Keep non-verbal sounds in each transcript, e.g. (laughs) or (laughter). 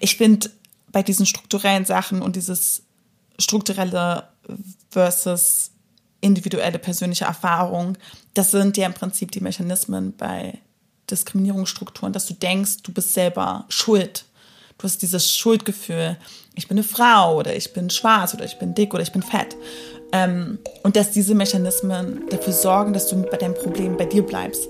Ich finde bei diesen strukturellen Sachen und dieses strukturelle versus individuelle persönliche Erfahrung, das sind ja im Prinzip die Mechanismen bei Diskriminierungsstrukturen, dass du denkst, du bist selber schuld. Du hast dieses Schuldgefühl, ich bin eine Frau oder ich bin schwarz oder ich bin dick oder ich bin fett. Ähm, und dass diese Mechanismen dafür sorgen, dass du bei deinem Problem bei dir bleibst.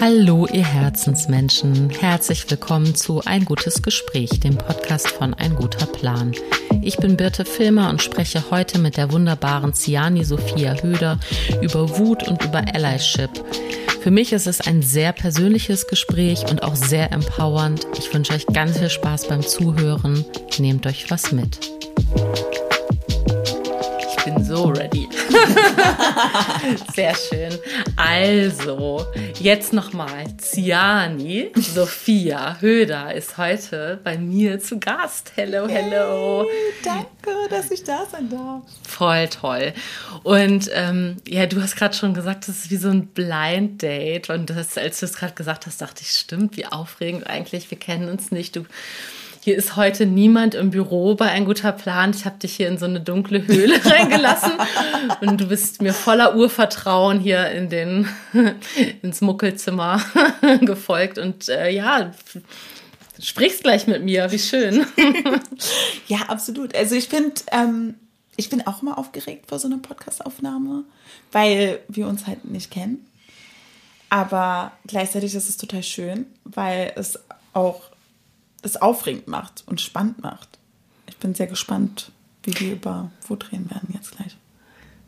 Hallo, ihr Herzensmenschen. Herzlich willkommen zu Ein gutes Gespräch, dem Podcast von Ein guter Plan. Ich bin Birte Filmer und spreche heute mit der wunderbaren Ciani Sophia Höder über Wut und über Allyship. Für mich ist es ein sehr persönliches Gespräch und auch sehr empowernd. Ich wünsche euch ganz viel Spaß beim Zuhören. Nehmt euch was mit so ready. (laughs) Sehr schön. Also, jetzt nochmal. Ziani, Sophia Höder ist heute bei mir zu Gast. Hello, hello. Hey, danke, dass ich da sein darf. Voll toll. Und ähm, ja, du hast gerade schon gesagt, das ist wie so ein Blind Date. Und das, als du es gerade gesagt hast, dachte ich, stimmt, wie aufregend eigentlich. Wir kennen uns nicht. Du hier ist heute niemand im Büro bei ein guter Plan. Ich habe dich hier in so eine dunkle Höhle (laughs) reingelassen und du bist mir voller Urvertrauen hier in den (laughs) ins Muckelzimmer (laughs) gefolgt und äh, ja, sprichst gleich mit mir. Wie schön. ja, absolut. Also ich finde, ähm, ich bin auch immer aufgeregt vor so einer Podcastaufnahme, weil wir uns halt nicht kennen. Aber gleichzeitig ist es total schön, weil es auch es aufregend macht und spannend macht. Ich bin sehr gespannt, wie wir über Wut reden werden jetzt gleich.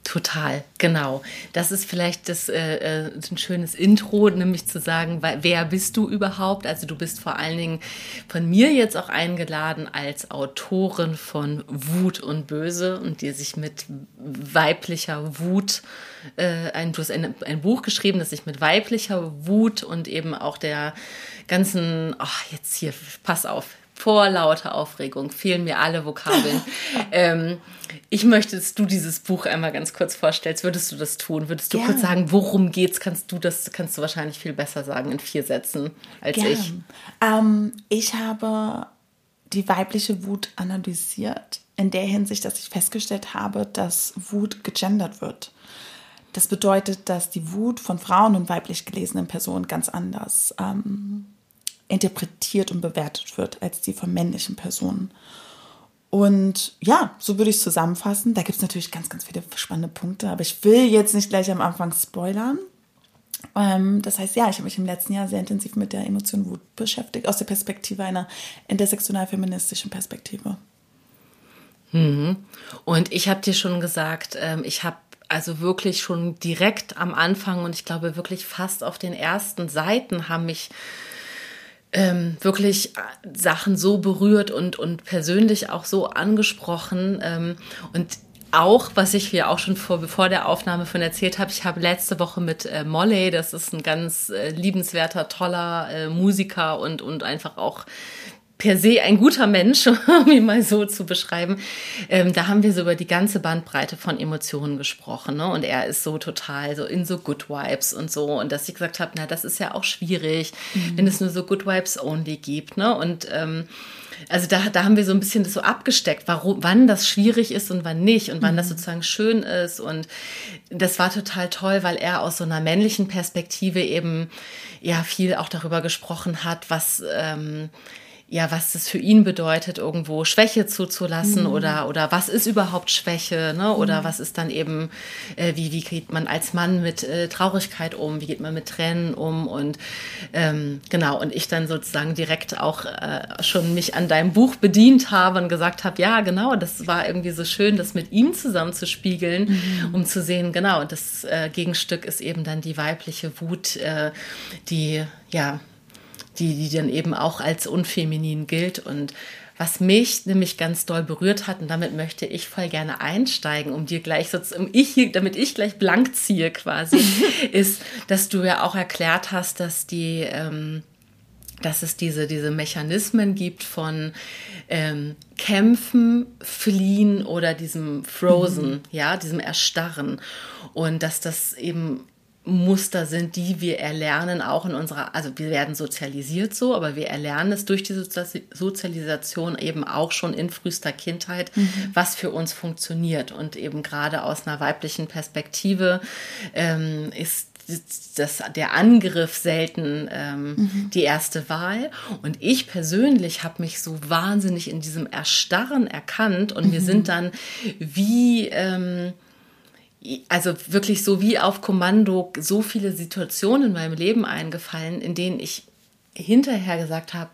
Total, genau. Das ist vielleicht das, äh, äh ein schönes Intro, nämlich zu sagen, wer bist du überhaupt? Also du bist vor allen Dingen von mir jetzt auch eingeladen als Autorin von Wut und Böse und die sich mit weiblicher Wut, äh, ein, du hast ein, ein Buch geschrieben, das sich mit weiblicher Wut und eben auch der ganzen, ach, jetzt hier, pass auf, vor lauter Aufregung fehlen mir alle Vokabeln. (laughs) ähm, ich möchte, dass du dieses Buch einmal ganz kurz vorstellst. Würdest du das tun? Würdest du Gern. kurz sagen, worum geht's? Kannst du das, kannst du wahrscheinlich viel besser sagen in vier Sätzen als Gern. ich. Ähm, ich habe die weibliche Wut analysiert in der Hinsicht, dass ich festgestellt habe, dass Wut gegendert wird. Das bedeutet, dass die Wut von Frauen und weiblich gelesenen Personen ganz anders ähm, interpretiert und bewertet wird als die von männlichen Personen. Und ja, so würde ich es zusammenfassen. Da gibt es natürlich ganz, ganz viele spannende Punkte, aber ich will jetzt nicht gleich am Anfang spoilern. Ähm, das heißt, ja, ich habe mich im letzten Jahr sehr intensiv mit der Emotion Wut beschäftigt, aus der Perspektive einer intersektional-feministischen Perspektive. Mhm. Und ich habe dir schon gesagt, ähm, ich habe also wirklich schon direkt am Anfang und ich glaube wirklich fast auf den ersten Seiten haben mich ähm, wirklich Sachen so berührt und, und persönlich auch so angesprochen. Ähm, und auch, was ich hier auch schon vor, bevor der Aufnahme von erzählt habe, ich habe letzte Woche mit äh, Molly, das ist ein ganz äh, liebenswerter, toller äh, Musiker und, und einfach auch per se ein guter Mensch, (laughs) um ihn mal so zu beschreiben. Ähm, da haben wir so über die ganze Bandbreite von Emotionen gesprochen. Ne? Und er ist so total so in so Good Vibes und so. Und dass ich gesagt habe, na, das ist ja auch schwierig, mhm. wenn es nur so Good Vibes only gibt. Ne? Und ähm, also da, da haben wir so ein bisschen das so abgesteckt, warum, wann das schwierig ist und wann nicht und wann mhm. das sozusagen schön ist. Und das war total toll, weil er aus so einer männlichen Perspektive eben ja viel auch darüber gesprochen hat, was ähm, ja, was das für ihn bedeutet, irgendwo Schwäche zuzulassen mhm. oder, oder was ist überhaupt Schwäche, ne? Oder mhm. was ist dann eben, äh, wie, wie geht man als Mann mit äh, Traurigkeit um, wie geht man mit Tränen um und ähm, genau, und ich dann sozusagen direkt auch äh, schon mich an deinem Buch bedient habe und gesagt habe, ja, genau, das war irgendwie so schön, das mit ihm zusammen zu spiegeln, mhm. um zu sehen, genau, das äh, Gegenstück ist eben dann die weibliche Wut, äh, die ja die, die dann eben auch als unfeminin gilt. Und was mich nämlich ganz doll berührt hat, und damit möchte ich voll gerne einsteigen, um dir gleich so, um ich, damit ich gleich blank ziehe quasi, (laughs) ist, dass du ja auch erklärt hast, dass die, ähm, dass es diese, diese Mechanismen gibt von ähm, Kämpfen, Fliehen oder diesem Frozen, mhm. ja, diesem Erstarren. Und dass das eben Muster sind, die wir erlernen, auch in unserer, also wir werden sozialisiert so, aber wir erlernen es durch die Sozialisation eben auch schon in frühester Kindheit, mhm. was für uns funktioniert. Und eben gerade aus einer weiblichen Perspektive ähm, ist das, der Angriff selten ähm, mhm. die erste Wahl. Und ich persönlich habe mich so wahnsinnig in diesem Erstarren erkannt und mhm. mir sind dann wie... Ähm, also wirklich so wie auf Kommando so viele Situationen in meinem Leben eingefallen, in denen ich hinterher gesagt habe,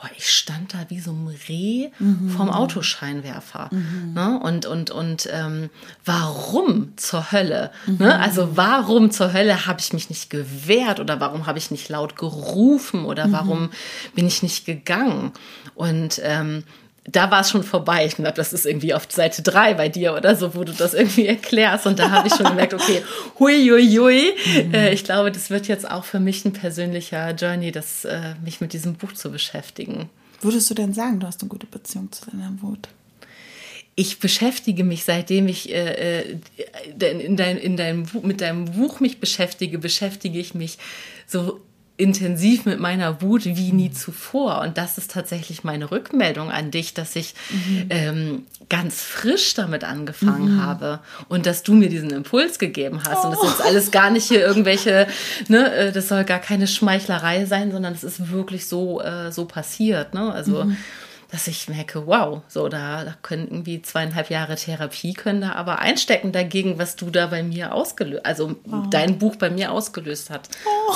boah, ich stand da wie so ein Reh mhm. vom Autoscheinwerfer. Mhm. Ne? Und, und, und ähm, warum zur Hölle? Mhm. Ne? Also warum zur Hölle habe ich mich nicht gewehrt oder warum habe ich nicht laut gerufen oder mhm. warum bin ich nicht gegangen? Und ähm, da war es schon vorbei. Ich glaube, das ist irgendwie auf Seite 3 bei dir oder so, wo du das irgendwie erklärst. Und da habe ich schon gemerkt, okay, hui, hui, hui. Mhm. Äh, ich glaube, das wird jetzt auch für mich ein persönlicher Journey, das, äh, mich mit diesem Buch zu beschäftigen. Würdest du denn sagen, du hast eine gute Beziehung zu deiner Wut? ich beschäftige mich, seitdem ich äh, äh in dein, in deinem, mit deinem Buch mich beschäftige, beschäftige ich mich so intensiv mit meiner Wut wie nie zuvor. Und das ist tatsächlich meine Rückmeldung an dich, dass ich mhm. ähm, ganz frisch damit angefangen mhm. habe und dass du mir diesen Impuls gegeben hast. Oh. Und das ist jetzt alles gar nicht hier irgendwelche, ne, äh, das soll gar keine Schmeichlerei sein, sondern es ist wirklich so, äh, so passiert. Ne? Also mhm dass ich merke, wow, so da, da können irgendwie zweieinhalb Jahre Therapie können da aber einstecken dagegen, was du da bei mir ausgelöst, also oh. dein Buch bei mir ausgelöst hat. Oh.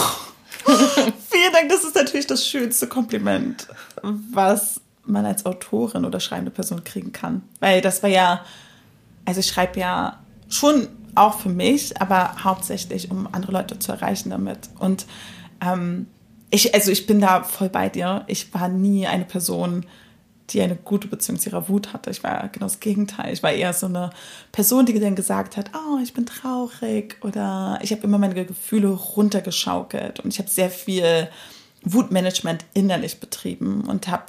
(laughs) Vielen Dank, das ist natürlich das schönste Kompliment, was man als Autorin oder schreibende Person kriegen kann. Weil das war ja, also ich schreibe ja schon auch für mich, aber hauptsächlich, um andere Leute zu erreichen damit. Und ähm, ich, also ich bin da voll bei dir. Ich war nie eine Person, die eine gute Beziehung zu ihrer Wut hatte. Ich war genau das Gegenteil. Ich war eher so eine Person, die dann gesagt hat, oh, ich bin traurig oder ich habe immer meine Gefühle runtergeschaukelt und ich habe sehr viel Wutmanagement innerlich betrieben und habe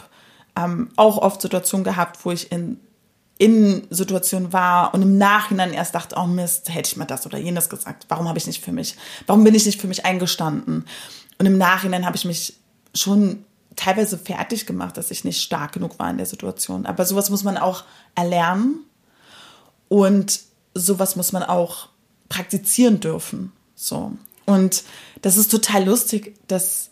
ähm, auch oft Situationen gehabt, wo ich in in Situationen war und im Nachhinein erst dachte, oh Mist, hätte ich mal das oder jenes gesagt. Warum habe ich nicht für mich, warum bin ich nicht für mich eingestanden? Und im Nachhinein habe ich mich schon teilweise fertig gemacht, dass ich nicht stark genug war in der Situation. Aber sowas muss man auch erlernen und sowas muss man auch praktizieren dürfen. So. Und das ist total lustig, dass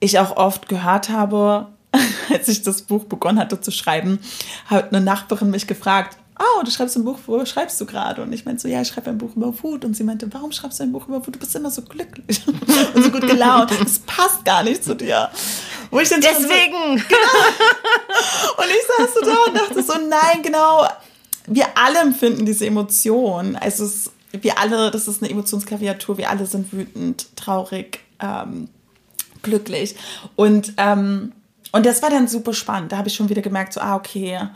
ich auch oft gehört habe, (laughs) als ich das Buch begonnen hatte zu schreiben, hat eine Nachbarin mich gefragt, oh, du schreibst ein Buch, worüber schreibst du gerade? Und ich meinte so, ja, ich schreibe ein Buch über Wut. Und sie meinte, warum schreibst du ein Buch über Wut? Du bist immer so glücklich (laughs) und so gut gelaunt. Das passt gar nicht zu dir. Wo ich dann Deswegen! So, genau. Und ich saß so da und dachte so, nein, genau, wir alle empfinden diese Emotion. Also es, wir alle, das ist eine Emotionsklaviatur, wir alle sind wütend, traurig, ähm, glücklich. Und, ähm, und das war dann super spannend. Da habe ich schon wieder gemerkt, so, ah, okay,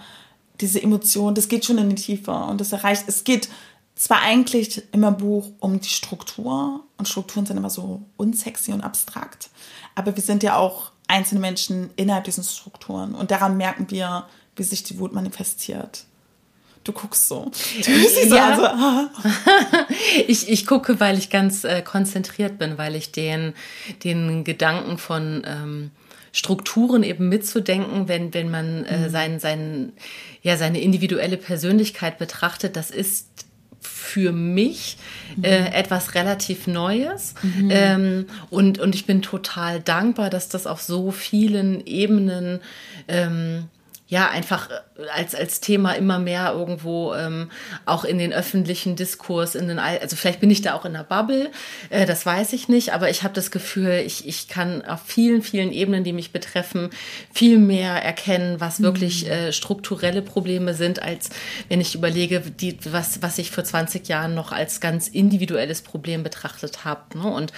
diese Emotion, das geht schon in die Tiefe und das erreicht, es geht zwar eigentlich immer Buch um die Struktur und Strukturen sind immer so unsexy und abstrakt, aber wir sind ja auch einzelne Menschen innerhalb diesen Strukturen und daran merken wir, wie sich die Wut manifestiert. Du guckst so. Du siehst ja. so also, (laughs) ich, ich gucke, weil ich ganz äh, konzentriert bin, weil ich den, den Gedanken von ähm, Strukturen eben mitzudenken, wenn, wenn man äh, mhm. sein, sein, ja, seine individuelle Persönlichkeit betrachtet, das ist für mich äh, mhm. etwas relativ Neues. Mhm. Ähm, und, und ich bin total dankbar, dass das auf so vielen Ebenen ähm, ja einfach äh, als als Thema immer mehr irgendwo ähm, auch in den öffentlichen Diskurs in den also vielleicht bin ich da auch in der Bubble äh, das weiß ich nicht aber ich habe das Gefühl ich ich kann auf vielen vielen Ebenen die mich betreffen viel mehr erkennen was wirklich mhm. äh, strukturelle Probleme sind als wenn ich überlege die was was ich vor 20 Jahren noch als ganz individuelles Problem betrachtet habe ne? und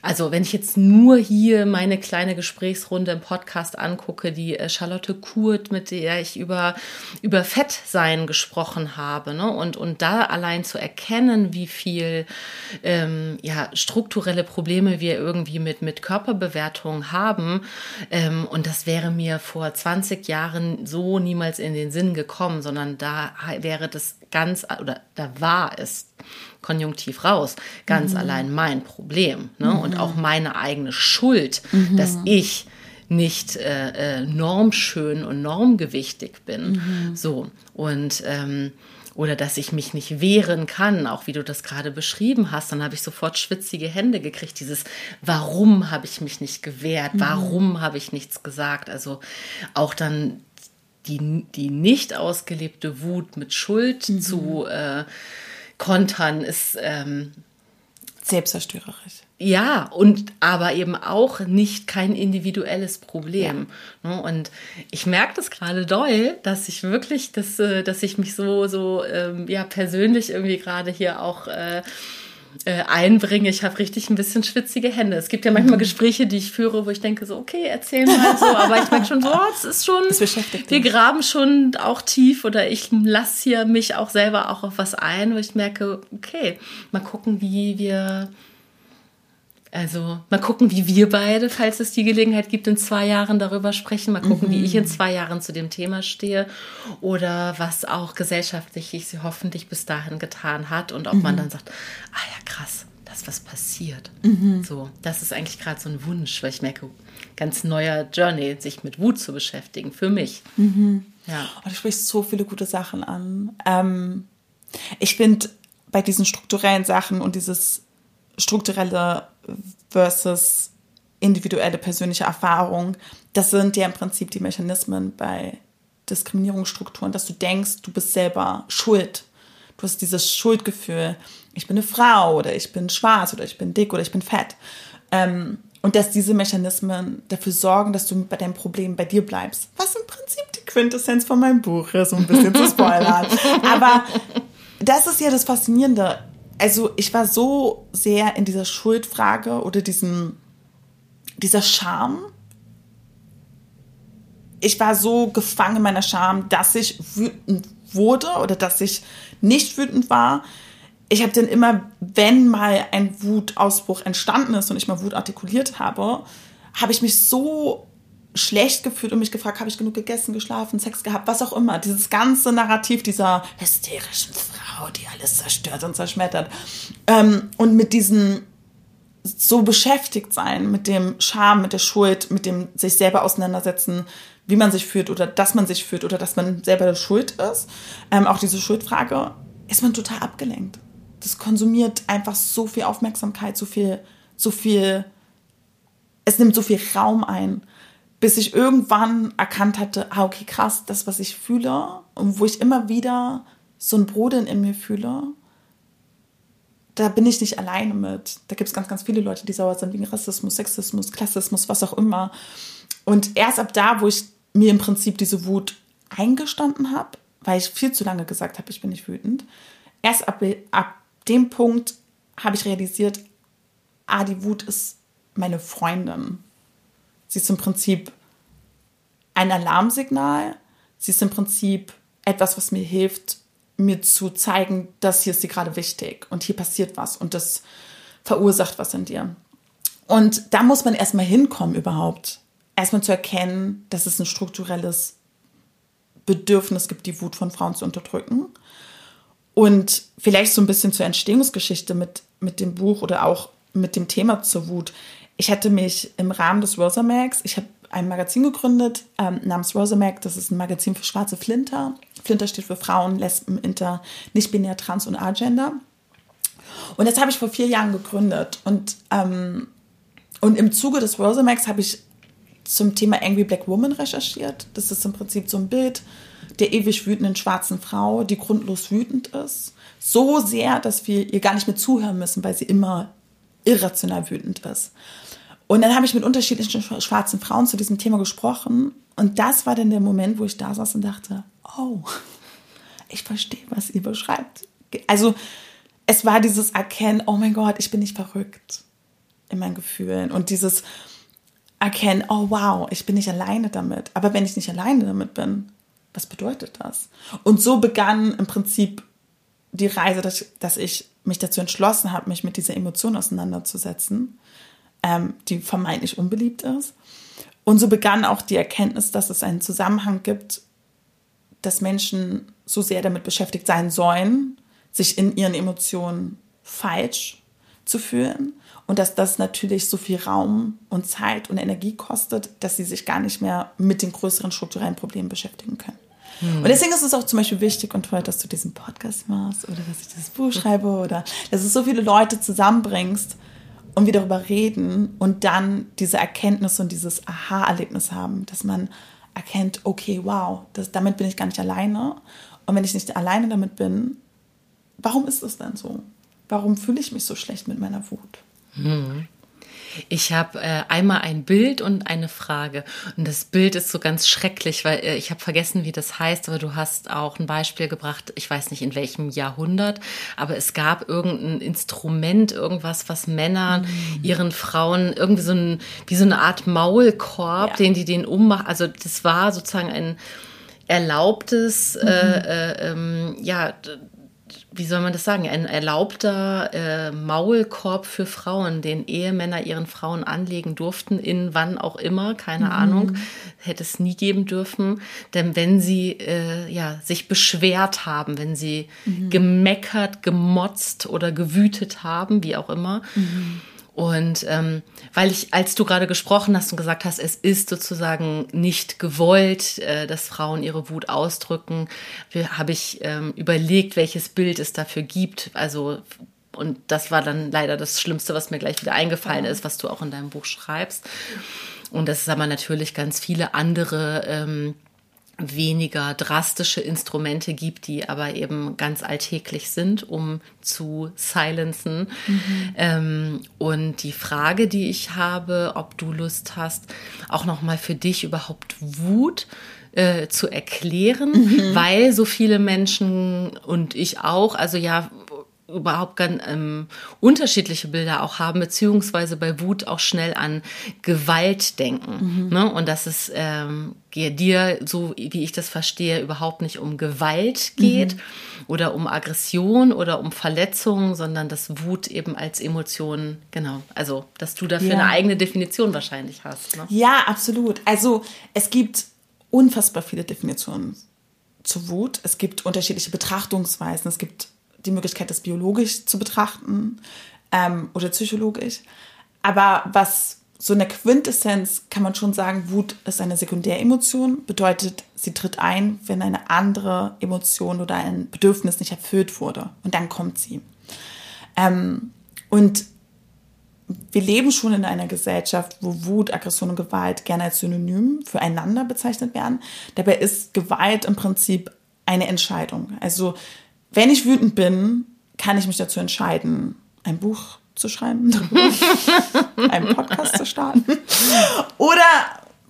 also wenn ich jetzt nur hier meine kleine Gesprächsrunde im Podcast angucke, die äh, Charlotte Kurt, mit der ich über, über Fettsein gesprochen habe, ne? und, und da allein zu erkennen, wie viel ähm, ja, strukturelle Probleme wir irgendwie mit, mit Körperbewertung haben, ähm, und das wäre mir vor 20 Jahren so niemals in den Sinn gekommen, sondern da wäre das ganz, oder da war es konjunktiv raus, ganz mhm. allein mein Problem ne? Mhm. und auch meine eigene Schuld, mhm. dass ich nicht äh, äh, normschön und normgewichtig bin. Mhm. So. Und ähm, oder dass ich mich nicht wehren kann, auch wie du das gerade beschrieben hast, dann habe ich sofort schwitzige Hände gekriegt. Dieses, warum habe ich mich nicht gewehrt? Mhm. Warum habe ich nichts gesagt? Also auch dann die, die nicht ausgelebte Wut mit Schuld mhm. zu äh, kontern, ist ähm, selbstzerstörerisch. Ja, und aber eben auch nicht kein individuelles Problem. Ja. Ne? Und ich merke das gerade doll, dass ich wirklich, dass, äh, dass ich mich so, so ähm, ja, persönlich irgendwie gerade hier auch äh, äh, einbringe. Ich habe richtig ein bisschen schwitzige Hände. Es gibt ja manchmal mhm. Gespräche, die ich führe, wo ich denke so, okay, erzähl mal so, aber ich merke schon so, es ist schon, (laughs) wir graben schon auch tief oder ich lasse hier mich auch selber auch auf was ein, wo ich merke, okay, mal gucken, wie wir also mal gucken, wie wir beide, falls es die Gelegenheit gibt, in zwei Jahren darüber sprechen. Mal gucken, mhm. wie ich in zwei Jahren zu dem Thema stehe oder was auch gesellschaftlich sie hoffentlich bis dahin getan hat und ob mhm. man dann sagt, ah ja, krass, das was passiert. Mhm. So, das ist eigentlich gerade so ein Wunsch, weil ich merke, ganz neuer Journey, sich mit Wut zu beschäftigen, für mich. Mhm. Ja. Oh, du sprichst so viele gute Sachen an. Ähm, ich finde bei diesen strukturellen Sachen und dieses strukturelle versus individuelle persönliche Erfahrung, das sind ja im Prinzip die Mechanismen bei Diskriminierungsstrukturen, dass du denkst, du bist selber schuld. Du hast dieses Schuldgefühl, ich bin eine Frau oder ich bin schwarz oder ich bin dick oder ich bin fett. Ähm, und dass diese Mechanismen dafür sorgen, dass du bei deinem Problem bei dir bleibst. Was im Prinzip die Quintessenz von meinem Buch ist, um ein bisschen zu (laughs) spoilern. Aber das ist ja das Faszinierende also ich war so sehr in dieser Schuldfrage oder diesem, dieser Scham. Ich war so gefangen in meiner Scham, dass ich wütend wurde oder dass ich nicht wütend war. Ich habe dann immer, wenn mal ein Wutausbruch entstanden ist und ich mal Wut artikuliert habe, habe ich mich so schlecht gefühlt und mich gefragt, habe ich genug gegessen, geschlafen, Sex gehabt, was auch immer. Dieses ganze Narrativ dieser hysterischen Frau, die alles zerstört und zerschmettert. Ähm, und mit diesem so beschäftigt sein, mit dem Scham, mit der Schuld, mit dem sich selber auseinandersetzen, wie man sich fühlt oder dass man sich fühlt oder dass man selber schuld ist. Ähm, auch diese Schuldfrage, ist man total abgelenkt. Das konsumiert einfach so viel Aufmerksamkeit, so viel, so viel, es nimmt so viel Raum ein bis ich irgendwann erkannt hatte, ah, okay, krass, das, was ich fühle und wo ich immer wieder so ein Brodeln in mir fühle, da bin ich nicht alleine mit. Da gibt es ganz, ganz viele Leute, die sauer sind wegen Rassismus, Sexismus, Klassismus, was auch immer. Und erst ab da, wo ich mir im Prinzip diese Wut eingestanden habe, weil ich viel zu lange gesagt habe, ich bin nicht wütend, erst ab, ab dem Punkt habe ich realisiert, ah, die Wut ist meine Freundin. Sie ist im Prinzip ein Alarmsignal. Sie ist im Prinzip etwas, was mir hilft, mir zu zeigen, dass hier ist sie gerade wichtig und hier passiert was und das verursacht was in dir. Und da muss man erstmal hinkommen überhaupt. Erstmal zu erkennen, dass es ein strukturelles Bedürfnis gibt, die Wut von Frauen zu unterdrücken. Und vielleicht so ein bisschen zur Entstehungsgeschichte mit, mit dem Buch oder auch mit dem Thema zur Wut ich hatte mich im Rahmen des Rosamax, ich habe ein Magazin gegründet ähm, namens Rosamac. Das ist ein Magazin für schwarze Flinter. Flinter steht für Frauen, Lesben, Inter, nicht-binär, Trans und Agender. Und das habe ich vor vier Jahren gegründet. Und, ähm, und im Zuge des Rosamax habe ich zum Thema Angry Black Woman recherchiert. Das ist im Prinzip so ein Bild der ewig wütenden schwarzen Frau, die grundlos wütend ist. So sehr, dass wir ihr gar nicht mehr zuhören müssen, weil sie immer irrational wütend ist. Und dann habe ich mit unterschiedlichen schwarzen Frauen zu diesem Thema gesprochen. Und das war dann der Moment, wo ich da saß und dachte, oh, (laughs) ich verstehe, was ihr beschreibt. Also es war dieses Erkennen, oh mein Gott, ich bin nicht verrückt in meinen Gefühlen. Und dieses Erkennen, oh wow, ich bin nicht alleine damit. Aber wenn ich nicht alleine damit bin, was bedeutet das? Und so begann im Prinzip die Reise, dass, ich mich dazu entschlossen habe, mich mit dieser Emotion auseinanderzusetzen ähm, die vermeintlich unbeliebt ist. Und so begann auch die Erkenntnis, dass es einen Zusammenhang gibt dass Menschen so sehr damit beschäftigt sein sollen, sich in ihren Emotionen falsch zu fühlen und dass das natürlich so viel Raum und Zeit und Energie kostet, dass sie sich gar nicht mehr mit den größeren strukturellen Problemen beschäftigen können. Hm. Und deswegen ist es auch zum Beispiel wichtig und toll, dass du diesen Podcast machst oder dass ich dieses Buch schreibe oder dass du so viele Leute zusammenbringst und wir darüber reden und dann diese Erkenntnis und dieses Aha-Erlebnis haben, dass man erkennt, okay, wow, das, damit bin ich gar nicht alleine. Und wenn ich nicht alleine damit bin, warum ist es denn so? Warum fühle ich mich so schlecht mit meiner Wut? Hm. Ich habe äh, einmal ein Bild und eine Frage. Und das Bild ist so ganz schrecklich, weil äh, ich habe vergessen, wie das heißt, aber du hast auch ein Beispiel gebracht, ich weiß nicht in welchem Jahrhundert, aber es gab irgendein Instrument, irgendwas, was Männern mhm. ihren Frauen irgendwie so ein, wie so eine Art Maulkorb, ja. den die den ummachen. Also das war sozusagen ein erlaubtes, mhm. äh, äh, ähm, ja, wie soll man das sagen, ein erlaubter äh, Maulkorb für Frauen, den Ehemänner ihren Frauen anlegen durften, in wann auch immer, keine mhm. Ahnung, hätte es nie geben dürfen. Denn wenn sie äh, ja, sich beschwert haben, wenn sie mhm. gemeckert, gemotzt oder gewütet haben, wie auch immer, mhm und ähm, weil ich, als du gerade gesprochen hast und gesagt hast, es ist sozusagen nicht gewollt, äh, dass Frauen ihre Wut ausdrücken, habe ich ähm, überlegt, welches Bild es dafür gibt. Also und das war dann leider das Schlimmste, was mir gleich wieder eingefallen ist, was du auch in deinem Buch schreibst. Und das ist aber natürlich ganz viele andere ähm, weniger drastische Instrumente gibt, die aber eben ganz alltäglich sind, um zu silenzen. Mhm. Ähm, und die Frage, die ich habe, ob du Lust hast, auch nochmal für dich überhaupt Wut äh, zu erklären, mhm. weil so viele Menschen und ich auch, also ja, überhaupt ganz ähm, unterschiedliche Bilder auch haben, beziehungsweise bei Wut auch schnell an Gewalt denken. Mhm. Ne? Und dass es ähm, dir, so wie ich das verstehe, überhaupt nicht um Gewalt geht mhm. oder um Aggression oder um Verletzung, sondern dass Wut eben als Emotion, genau, also dass du dafür ja. eine eigene Definition wahrscheinlich hast. Ne? Ja, absolut. Also es gibt unfassbar viele Definitionen zu Wut. Es gibt unterschiedliche Betrachtungsweisen. Es gibt die Möglichkeit, das biologisch zu betrachten ähm, oder psychologisch. Aber was so eine Quintessenz kann man schon sagen, Wut ist eine Sekundäremotion, bedeutet, sie tritt ein, wenn eine andere Emotion oder ein Bedürfnis nicht erfüllt wurde. Und dann kommt sie. Ähm, und wir leben schon in einer Gesellschaft, wo Wut, Aggression und Gewalt gerne als Synonym füreinander bezeichnet werden. Dabei ist Gewalt im Prinzip eine Entscheidung. Also wenn ich wütend bin, kann ich mich dazu entscheiden, ein Buch zu schreiben, (laughs) einen Podcast zu starten (laughs) oder,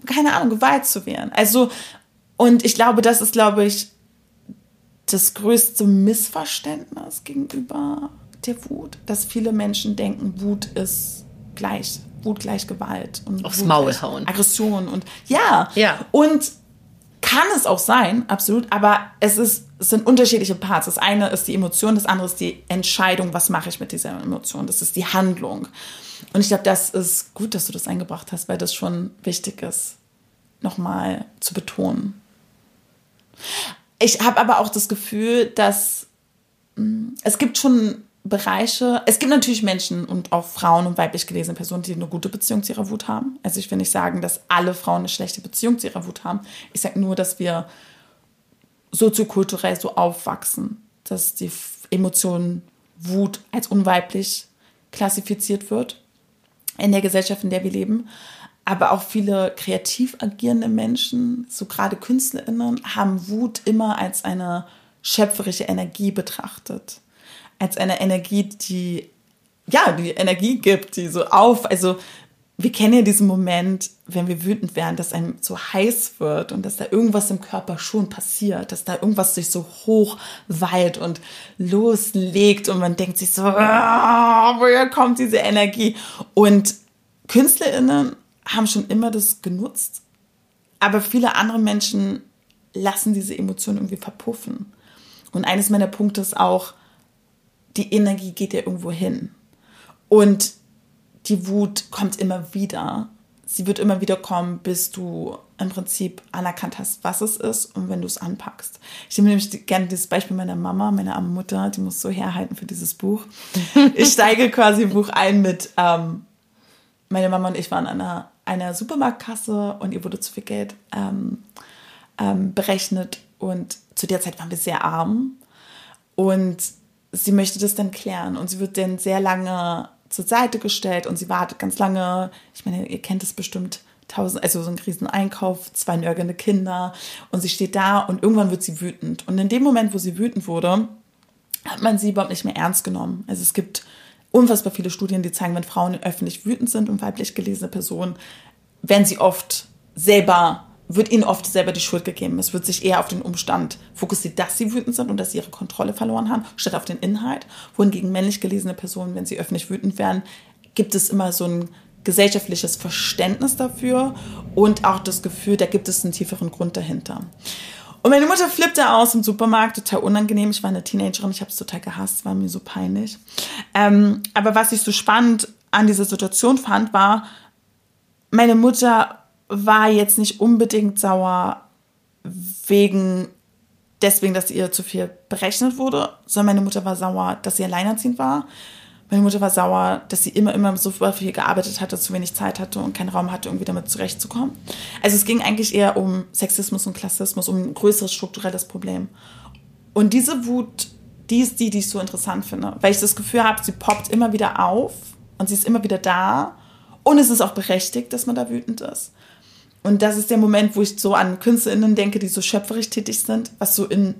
keine Ahnung, Gewalt zu wehren. Also, und ich glaube, das ist, glaube ich, das größte Missverständnis gegenüber der Wut, dass viele Menschen denken, Wut ist gleich, Wut gleich Gewalt und aufs Wut Maul hauen. Aggression und ja. Ja. Und kann es auch sein, absolut, aber es, ist, es sind unterschiedliche Parts. Das eine ist die Emotion, das andere ist die Entscheidung, was mache ich mit dieser Emotion. Das ist die Handlung. Und ich glaube, das ist gut, dass du das eingebracht hast, weil das schon wichtig ist, nochmal zu betonen. Ich habe aber auch das Gefühl, dass mh, mm, es gibt schon Bereiche. Es gibt natürlich Menschen und auch Frauen und weiblich gelesene Personen, die eine gute Beziehung zu ihrer Wut haben. Also ich will nicht sagen, dass alle Frauen eine schlechte Beziehung zu ihrer Wut haben. Ich sage nur, dass wir soziokulturell so aufwachsen, dass die Emotion Wut als unweiblich klassifiziert wird in der Gesellschaft, in der wir leben. Aber auch viele kreativ agierende Menschen, so gerade KünstlerInnen, haben Wut immer als eine schöpferische Energie betrachtet als eine Energie, die ja, die Energie gibt, die so auf, also wir kennen ja diesen Moment, wenn wir wütend werden, dass einem so heiß wird und dass da irgendwas im Körper schon passiert, dass da irgendwas sich so hochweilt und loslegt und man denkt sich so, ah, woher kommt diese Energie? Und KünstlerInnen haben schon immer das genutzt, aber viele andere Menschen lassen diese Emotionen irgendwie verpuffen. Und eines meiner Punkte ist auch, die Energie geht ja irgendwo hin. Und die Wut kommt immer wieder. sie wird immer wieder kommen, bis du im Prinzip anerkannt hast, was es ist und wenn du es anpackst. Ich nehme nämlich gerne dieses Beispiel meiner Mama, meiner armen Mutter, die muss so herhalten für dieses Buch. (laughs) Ich steige quasi im Buch ein mit, ähm, meine Mama und ich waren an einer, einer Supermarktkasse und ihr wurde zu viel Geld ähm, ähm, berechnet und zu der Zeit waren wir sehr arm und sie möchte das dann klären und sie wird dann sehr lange zur Seite gestellt und sie wartet ganz lange. Ich meine, ihr kennt es bestimmt. Tausend, also so ein Rieseneinkauf, zwei nörgelnde Kinder und sie steht da und irgendwann wird sie wütend. Und in dem Moment, wo sie wütend wurde, hat man sie überhaupt nicht mehr ernst genommen. Also es gibt unfassbar viele Studien, die zeigen, wenn Frauen öffentlich wütend sind und weiblich gelesene Personen, werden sie oft selber wird ihnen oft selber die Schuld gegeben. Es wird sich eher auf den Umstand fokussiert, dass sie wütend sind und dass sie ihre Kontrolle verloren haben, statt auf den Inhalt. Wohingegen männlich gelesene Personen, wenn sie öffentlich wütend werden, gibt es immer so ein gesellschaftliches Verständnis dafür und auch das Gefühl, da gibt es einen tieferen Grund dahinter. Und meine Mutter flippte aus im Supermarkt, total unangenehm. Ich war eine Teenagerin, ich habe es total gehasst, war mir so peinlich. Ähm, aber was ich so spannend an dieser Situation fand, war, meine Mutter war jetzt nicht unbedingt sauer wegen deswegen, dass ihr zu viel berechnet wurde, sondern meine Mutter war sauer, dass sie alleinerziehend war. Meine Mutter war sauer, dass sie immer, immer so viel gearbeitet hatte, zu wenig Zeit hatte und keinen Raum hatte, irgendwie damit zurechtzukommen. Also es ging eigentlich eher um Sexismus und Klassismus, um ein größeres strukturelles Problem. Und diese Wut, die ist die, die ich so interessant finde, weil ich das Gefühl habe, sie poppt immer wieder auf und sie ist immer wieder da. Und es ist auch berechtigt, dass man da wütend ist. Und das ist der Moment, wo ich so an KünstlerInnen denke, die so schöpferisch tätig sind, was so in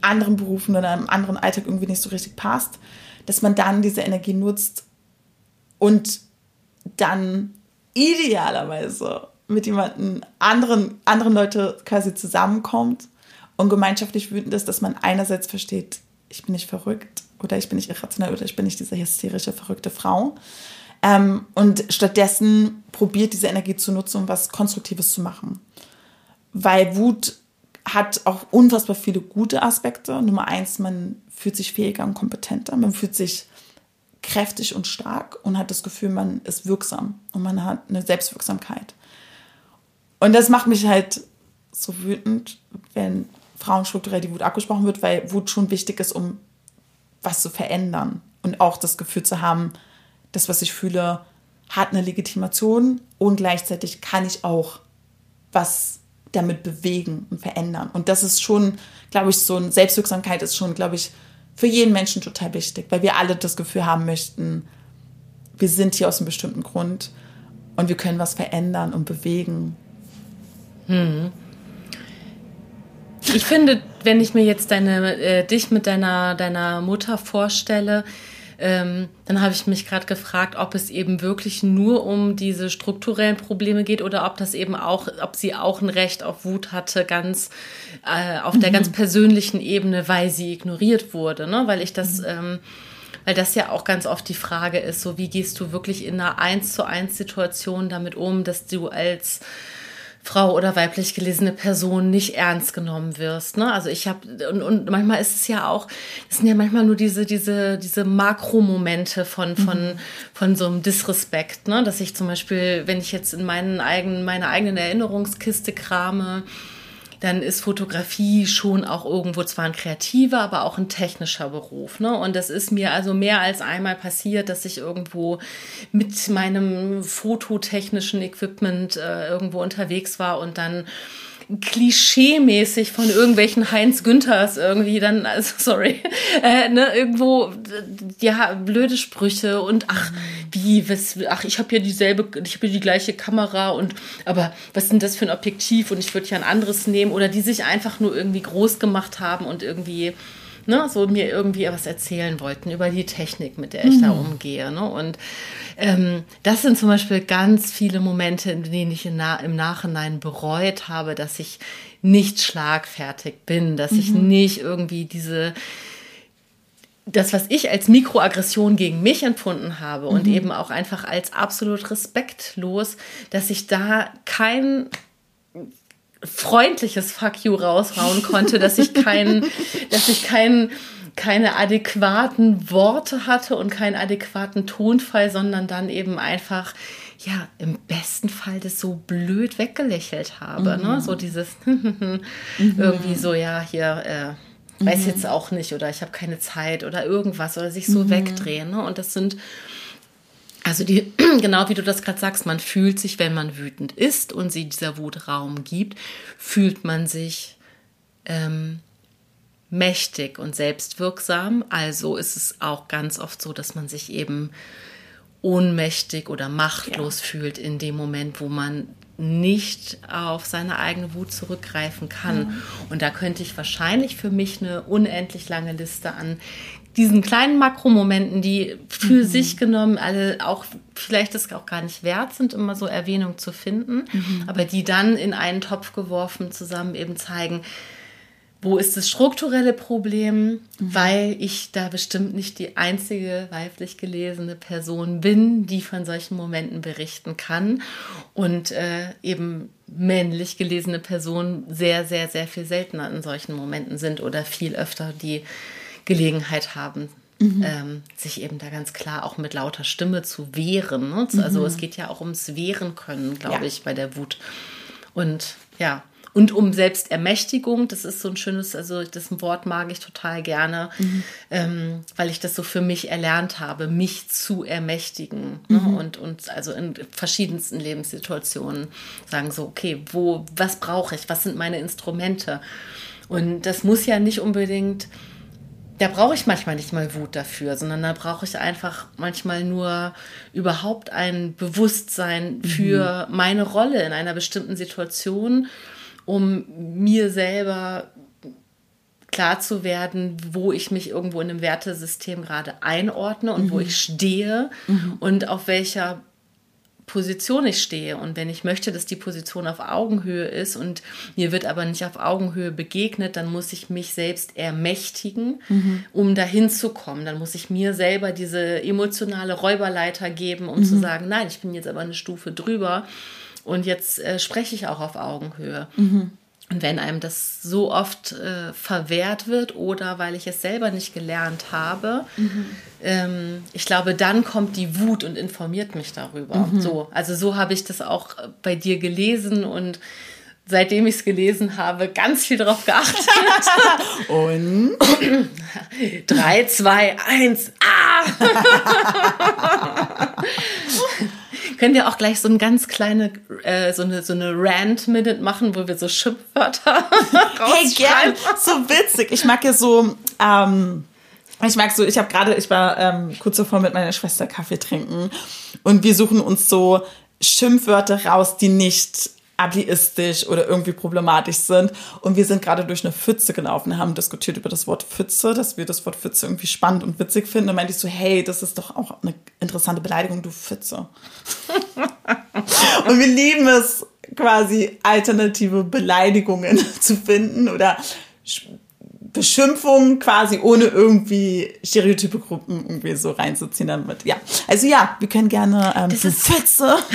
anderen Berufen oder im anderen Alltag irgendwie nicht so richtig passt, dass man dann diese Energie nutzt und dann idealerweise mit jemandem anderen, anderen Leute quasi zusammenkommt und gemeinschaftlich wütend ist, dass man einerseits versteht, ich bin nicht verrückt oder ich bin nicht irrational oder ich bin nicht diese hysterische, verrückte Frau, ähm, und stattdessen probiert diese Energie zu nutzen, um was Konstruktives zu machen. Weil Wut hat auch unfassbar viele gute Aspekte. Nummer eins, man fühlt sich fähiger und kompetenter, man fühlt sich kräftig und stark und hat das Gefühl, man ist wirksam und man hat eine Selbstwirksamkeit. Und das macht mich halt so wütend, wenn Frauen strukturell die Wut abgesprochen wird, weil Wut schon wichtig ist, um was zu verändern und auch das Gefühl zu haben, das, was ich fühle, hat eine Legitimation und gleichzeitig kann ich auch was damit bewegen und verändern. Und das ist schon, glaube ich, so eine Selbstwirksamkeit ist schon, glaube ich, für jeden Menschen total wichtig, weil wir alle das Gefühl haben möchten, wir sind hier aus einem bestimmten Grund und wir können was verändern und bewegen. Hm. Ich finde, wenn ich mir jetzt deine, äh, dich mit deiner, deiner Mutter vorstelle, ähm, dann habe ich mich gerade gefragt, ob es eben wirklich nur um diese strukturellen Probleme geht oder ob das eben auch, ob sie auch ein Recht auf Wut hatte, ganz äh, auf mhm. der ganz persönlichen Ebene, weil sie ignoriert wurde, ne? Weil ich das, mhm. ähm, weil das ja auch ganz oft die Frage ist, so wie gehst du wirklich in einer eins zu eins Situation damit um, dass du als Frau oder weiblich gelesene Person nicht ernst genommen wirst. Ne? Also ich habe und, und manchmal ist es ja auch, es sind ja manchmal nur diese diese diese Makromomente von von mhm. von so einem Disrespekt, ne? Dass ich zum Beispiel, wenn ich jetzt in meinen eigenen meiner eigenen Erinnerungskiste krame dann ist Fotografie schon auch irgendwo zwar ein kreativer, aber auch ein technischer Beruf. Ne? Und das ist mir also mehr als einmal passiert, dass ich irgendwo mit meinem fototechnischen Equipment äh, irgendwo unterwegs war und dann klischee-mäßig von irgendwelchen Heinz Günthers irgendwie dann, also sorry, (laughs) äh, ne, irgendwo, ja, blöde Sprüche und ach, wie, was, ach, ich habe ja dieselbe, ich habe ja die gleiche Kamera und, aber was denn das für ein Objektiv und ich würde ja ein anderes nehmen oder die sich einfach nur irgendwie groß gemacht haben und irgendwie, ne, so mir irgendwie was erzählen wollten über die Technik, mit der ich mhm. da umgehe, ne, und ähm, das sind zum Beispiel ganz viele Momente, in denen ich im Nachhinein bereut habe, dass ich nicht schlagfertig bin, dass mhm. ich nicht irgendwie diese das, was ich als Mikroaggression gegen mich empfunden habe und mhm. eben auch einfach als absolut respektlos, dass ich da kein freundliches Fuck you raushauen konnte, dass ich keinen, dass ich keinen keine adäquaten Worte hatte und keinen adäquaten Tonfall, sondern dann eben einfach ja, im besten Fall das so blöd weggelächelt habe. Ne? Mhm. So dieses (laughs) irgendwie so, ja, hier, äh, weiß jetzt auch nicht oder ich habe keine Zeit oder irgendwas oder sich so wegdrehen. Ne? Und das sind also die, (clears throat) genau wie du das gerade sagst, man fühlt sich, wenn man wütend ist und sie dieser Wut Raum gibt, fühlt man sich ähm, mächtig und selbstwirksam. Also ist es auch ganz oft so, dass man sich eben ohnmächtig oder machtlos fühlt in dem Moment, wo man nicht auf seine eigene Wut zurückgreifen kann. Und da könnte ich wahrscheinlich für mich eine unendlich lange Liste an diesen kleinen Makromomenten, die für sich genommen alle auch vielleicht das auch gar nicht wert sind, immer so Erwähnung zu finden, aber die dann in einen Topf geworfen zusammen eben zeigen, wo ist das strukturelle Problem, weil ich da bestimmt nicht die einzige weiblich gelesene Person bin, die von solchen Momenten berichten kann und äh, eben männlich gelesene Personen sehr, sehr, sehr viel seltener in solchen Momenten sind oder viel öfter die Gelegenheit haben, ähm, sich eben da ganz klar auch mit lauter Stimme zu wehren. Ne? Also es geht ja auch ums Wehren können, glaube Ja. ich, bei der Wut. Und ja, und um Selbstermächtigung, das ist so ein schönes, also das Wort mag ich total gerne, ähm, weil ich das so für mich erlernt habe, mich zu ermächtigen. Ne? Und, und also in verschiedensten Lebenssituationen sagen so, okay, wo, was brauche ich? Was sind meine Instrumente? Und das muss ja nicht unbedingt da brauche ich manchmal nicht mal Wut dafür, sondern da brauche ich einfach manchmal nur überhaupt ein Bewusstsein für meine Rolle in einer bestimmten Situation, um mir selber klar zu werden, wo ich mich irgendwo in einem Wertesystem gerade einordne und wo ich stehe und auf welcher Position ich stehe. Und wenn ich möchte, dass die Position auf Augenhöhe ist und mir wird aber nicht auf Augenhöhe begegnet, dann muss ich mich selbst ermächtigen, um dahin zu kommen. Dann muss ich mir selber diese emotionale Räuberleiter geben, um zu sagen, nein, ich bin jetzt aber eine Stufe drüber und jetzt äh, spreche ich auch auf Augenhöhe. Und wenn einem das so oft äh, verwehrt wird oder weil ich es selber nicht gelernt habe, ähm, ich glaube, dann kommt die Wut und informiert mich darüber. So, also so habe ich das auch bei dir gelesen und seitdem ich es gelesen habe, ganz viel darauf geachtet. (laughs) Und Drei, zwei, eins, ah! (laughs) Können wir auch gleich so eine ganz kleine, äh, so eine, so eine Rant-Minute machen, wo wir so Schimpfwörter (laughs) hey, gern, so witzig. Ich mag ja so, ähm, ich mag so, ich habe gerade, ich war ähm, kurz davor mit meiner Schwester Kaffee trinken und wir suchen uns so Schimpfwörter raus, die nicht ableistisch oder irgendwie problematisch sind. Und wir sind gerade durch eine Pfütze gelaufen, haben diskutiert über das Wort Pfütze, dass wir das Wort Pfütze irgendwie spannend und witzig finden. Und meinte ich so, hey, das ist doch auch eine interessante Beleidigung, du Pfütze. (laughs) und wir lieben es, quasi alternative Beleidigungen (laughs) zu finden oder Beschimpfungen quasi ohne irgendwie stereotype Gruppen irgendwie so reinzuziehen damit. Ja, also ja, wir können gerne ähm, Das ist- Fetze. (laughs)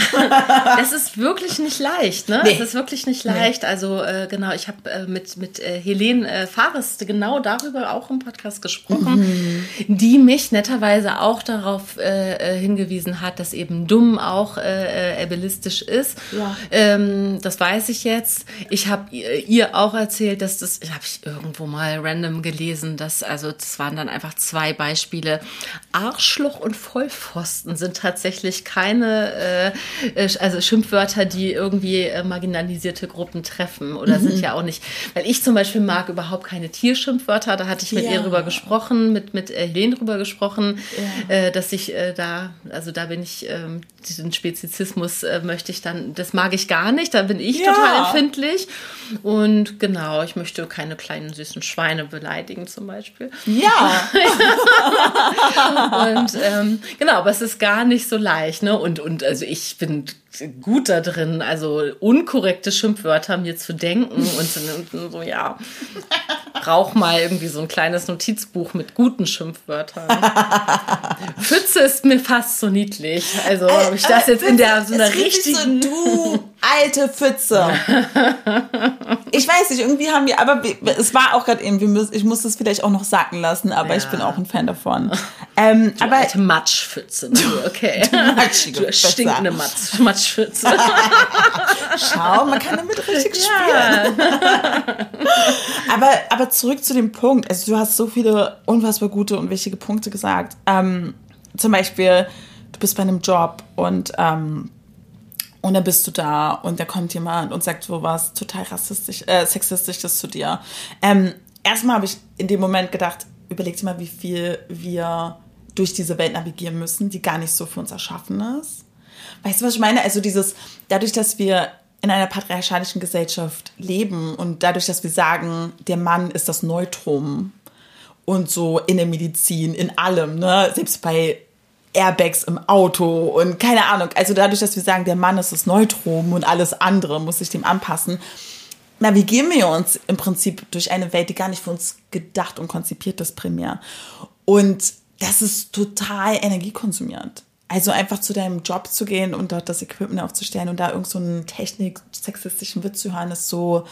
Das ist wirklich nicht leicht, ne? Nee. Es ist wirklich nicht leicht. Also äh, genau, ich habe äh, mit, mit äh, Helene äh, Fares genau darüber auch im Podcast gesprochen, die mich netterweise auch darauf äh, äh, hingewiesen hat, dass eben dumm auch äh, äh, ableistisch ist. Ja. Ähm, das weiß ich jetzt. Ich habe ihr, ihr auch erzählt, dass das, habe ich irgendwo mal random gelesen, dass, also das waren dann einfach zwei Beispiele. Arschloch und Vollpfosten sind tatsächlich keine, äh, äh, also Schimpfwörter, die irgendwie äh, marginalisierte Gruppen treffen oder sind ja auch nicht, weil ich zum Beispiel mag überhaupt keine Tierschimpfwörter, da hatte ich mit Ja. ihr drüber gesprochen, mit, mit Helene drüber gesprochen, äh, dass ich äh, da, also da bin ich, ähm, diesen Spezizismus äh, möchte ich dann, das mag ich gar nicht, da bin ich Ja. total empfindlich und genau, ich möchte keine kleinen süßen Schweine beleidigen zum Beispiel. Ja, (laughs) Und ähm, genau, aber es ist gar nicht so leicht, ne? Und, und also ich bin gut da drin, also unkorrekte Schimpfwörter mir zu denken und so, und so ja, brauch mal irgendwie so ein kleines Notizbuch mit guten Schimpfwörtern. (laughs) Pfütze ist mir fast so niedlich. Also, ob ich das jetzt in der so einer richtigen. So, du alte Pfütze. (laughs) Ich weiß nicht, irgendwie haben wir, aber es war auch gerade eben, wir müssen, ich muss das vielleicht auch noch sacken lassen, aber ja. ich bin auch ein Fan davon. (laughs) Ähm, du aber alte Matschpfütze, du, (laughs) okay. Du, matschige du stinkende Matsch, Matschpfütze. Schau, man kann damit richtig spielen. aber, aber zurück zu dem Punkt. Also du hast so viele unfassbar gute und wichtige Punkte gesagt. Ähm, zum Beispiel, du bist bei einem Job und ähm, und dann bist du da und da kommt jemand und sagt so was total rassistisch, äh, sexistisches zu dir. Ähm, erstmal habe ich in dem Moment gedacht, überleg dir mal, wie viel wir durch diese Welt navigieren müssen, die gar nicht so für uns erschaffen ist. Weißt du, was ich meine? Also dieses, dadurch, dass wir in einer patriarchalischen Gesellschaft leben und dadurch, dass wir sagen, der Mann ist das Neutrum und so in der Medizin, in allem, ne? Selbst bei Airbags im Auto und keine Ahnung. Also dadurch, dass wir sagen, der Mann ist das Neutrum und alles andere muss sich dem anpassen, navigieren wir uns im Prinzip durch eine Welt, die gar nicht für uns gedacht und konzipiert ist primär. Und das ist total energiekonsumiert. Also einfach zu deinem Job zu gehen und dort das Equipment aufzustellen und da irgend so einen technik-sexistischen Witz zu hören, ist so,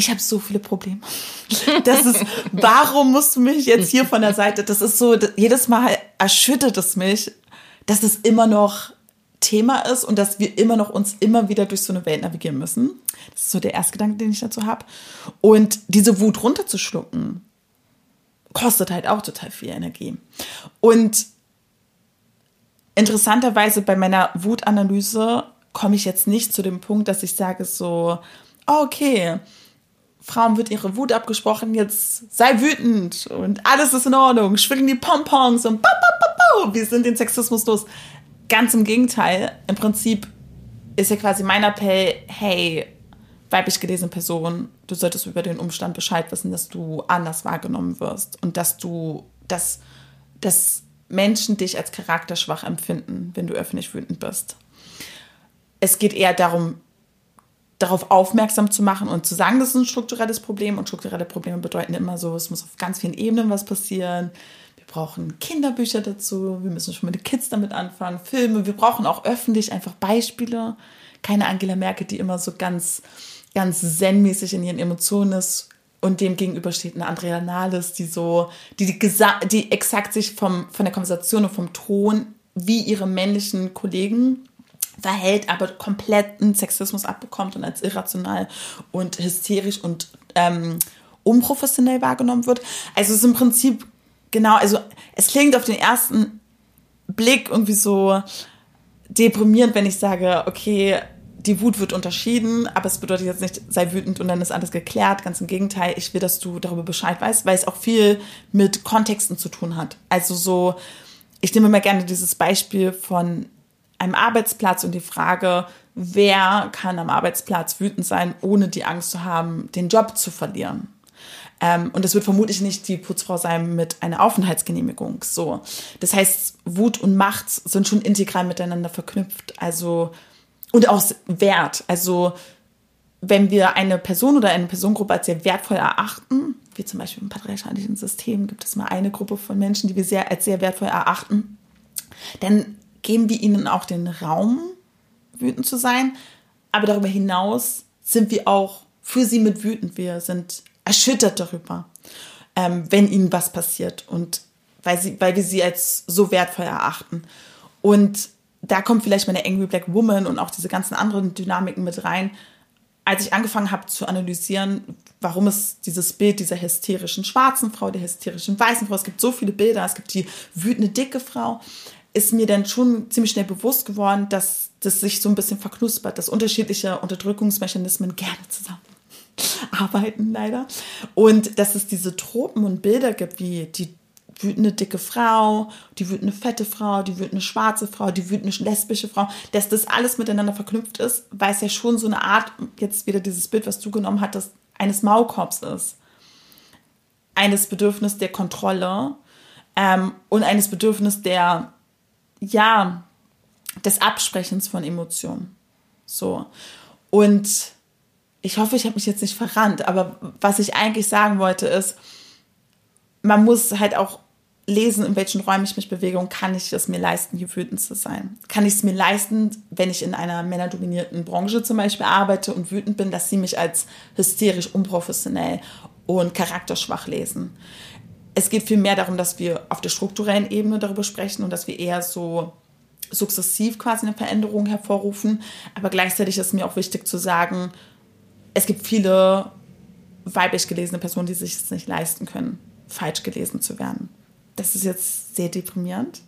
ich habe so viele Probleme. (laughs) Das ist, warum musst du mich jetzt hier von der Seite? Das ist so, jedes Mal erschüttert es mich, dass es immer noch Thema ist und dass wir immer noch uns immer wieder durch so eine Welt navigieren müssen. Das ist so der erste Gedanke, den ich dazu habe. Und diese Wut runterzuschlucken, kostet halt auch total viel Energie. Und interessanterweise bei meiner Wutanalyse komme ich jetzt nicht zu dem Punkt, dass ich sage so, okay, Frauen wird ihre Wut abgesprochen, jetzt sei wütend und alles ist in Ordnung, schwingen die Pompons und ba, ba, ba, ba, wir sind den Sexismus los. Ganz im Gegenteil, im Prinzip ist ja quasi mein Appell, hey, weiblich gelesene Person, du solltest über den Umstand Bescheid wissen, dass du anders wahrgenommen wirst und dass du, dass, dass Menschen dich als charakterschwach empfinden, wenn du öffentlich wütend bist. Es geht eher darum, darauf aufmerksam zu machen und zu sagen, das ist ein strukturelles Problem. Und strukturelle Probleme bedeuten immer so, es muss auf ganz vielen Ebenen was passieren. Wir brauchen Kinderbücher dazu, wir müssen schon mit den Kids damit anfangen, Filme, wir brauchen auch öffentlich einfach Beispiele. Keine Angela Merkel, die immer so ganz, ganz zen-mäßig in ihren Emotionen ist. Und dem gegenüber steht eine Andrea Nahles, die so, die, die, die exakt sich vom, von der Konversation und vom Ton wie ihre männlichen Kollegen verhält, aber kompletten Sexismus abbekommt und als irrational und hysterisch und ähm, unprofessionell wahrgenommen wird. Also es ist im Prinzip genau, also es klingt auf den ersten Blick irgendwie so deprimierend, wenn ich sage, okay, die Wut wird unterschieden, aber es bedeutet jetzt nicht, sei wütend und dann ist alles geklärt. Ganz im Gegenteil, ich will, dass du darüber Bescheid weißt, weil es auch viel mit Kontexten zu tun hat. Also so, ich nehme immer gerne dieses Beispiel von einem Arbeitsplatz und die Frage, wer kann am Arbeitsplatz wütend sein, ohne die Angst zu haben, den Job zu verlieren. Ähm, und es wird vermutlich nicht die Putzfrau sein mit einer Aufenthaltsgenehmigung. So. Das heißt, Wut und Macht sind schon integral miteinander verknüpft. Also, und auch Wert. Also, wenn wir eine Person oder eine Personengruppe als sehr wertvoll erachten, wie zum Beispiel im patriarchalischen System gibt es mal eine Gruppe von Menschen, die wir sehr, als sehr wertvoll erachten, dann geben wir ihnen auch den Raum, wütend zu sein. Aber darüber hinaus sind wir auch für sie mit wütend. Wir sind erschüttert darüber, ähm, wenn ihnen was passiert und weil, sie, weil wir sie als so wertvoll erachten. Und da kommt vielleicht meine Angry Black Woman und auch diese ganzen anderen Dynamiken mit rein. Als ich angefangen habe zu analysieren, warum es dieses Bild dieser hysterischen schwarzen Frau, der hysterischen weißen Frau, es gibt so viele Bilder, es gibt die wütende dicke Frau, ist mir dann schon ziemlich schnell bewusst geworden, dass das sich so ein bisschen verknuspert, dass unterschiedliche Unterdrückungsmechanismen gerne zusammen arbeiten, leider. Und dass es diese Tropen und Bilder gibt, wie die wütende dicke Frau, die wütende fette Frau, die wütende schwarze Frau, die wütende lesbische Frau, dass das alles miteinander verknüpft ist, weil es ja schon so eine Art, jetzt wieder dieses Bild, was du genommen hattest, eines Maulkorbs ist. Eines Bedürfnis der Kontrolle ähm, und eines Bedürfnis der ja, des Absprechens von Emotionen. So. Und ich hoffe, ich habe mich jetzt nicht verrannt, aber was ich eigentlich sagen wollte ist, man muss halt auch lesen, in welchen Räumen ich mich bewege und kann ich es mir leisten, hier wütend zu sein? Kann ich es mir leisten, wenn ich in einer männerdominierten Branche zum Beispiel arbeite und wütend bin, dass sie mich als hysterisch, unprofessionell und charakterschwach lesen? Es geht vielmehr darum, dass wir auf der strukturellen Ebene darüber sprechen und dass wir eher so sukzessiv quasi eine Veränderung hervorrufen. Aber gleichzeitig ist mir auch wichtig zu sagen, es gibt viele weiblich gelesene Personen, die sich es nicht leisten können, falsch gelesen zu werden. Das ist jetzt sehr deprimierend.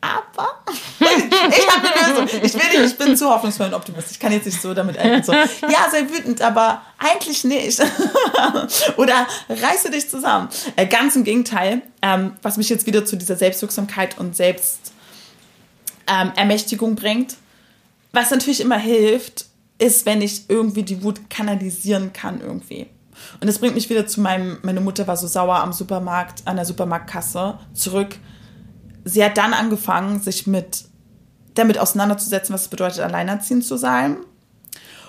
Aber (laughs) ich habe eine Lösung. Ich, will nicht, ich bin zu hoffnungsvoll und optimistisch. Ich kann jetzt nicht so damit enden. So, ja, sei wütend, aber eigentlich nicht. (laughs) Oder reiße dich zusammen. Äh, ganz im Gegenteil, ähm, was mich jetzt wieder zu dieser Selbstwirksamkeit und Selbstermächtigung ähm, bringt. Was natürlich immer hilft, ist, wenn ich irgendwie die Wut kanalisieren kann irgendwie. Und das bringt mich wieder zu meinem, meine Mutter war so sauer am Supermarkt, an der Supermarktkasse zurück. Sie hat dann angefangen, sich mit, damit auseinanderzusetzen, was es bedeutet, alleinerziehend zu sein.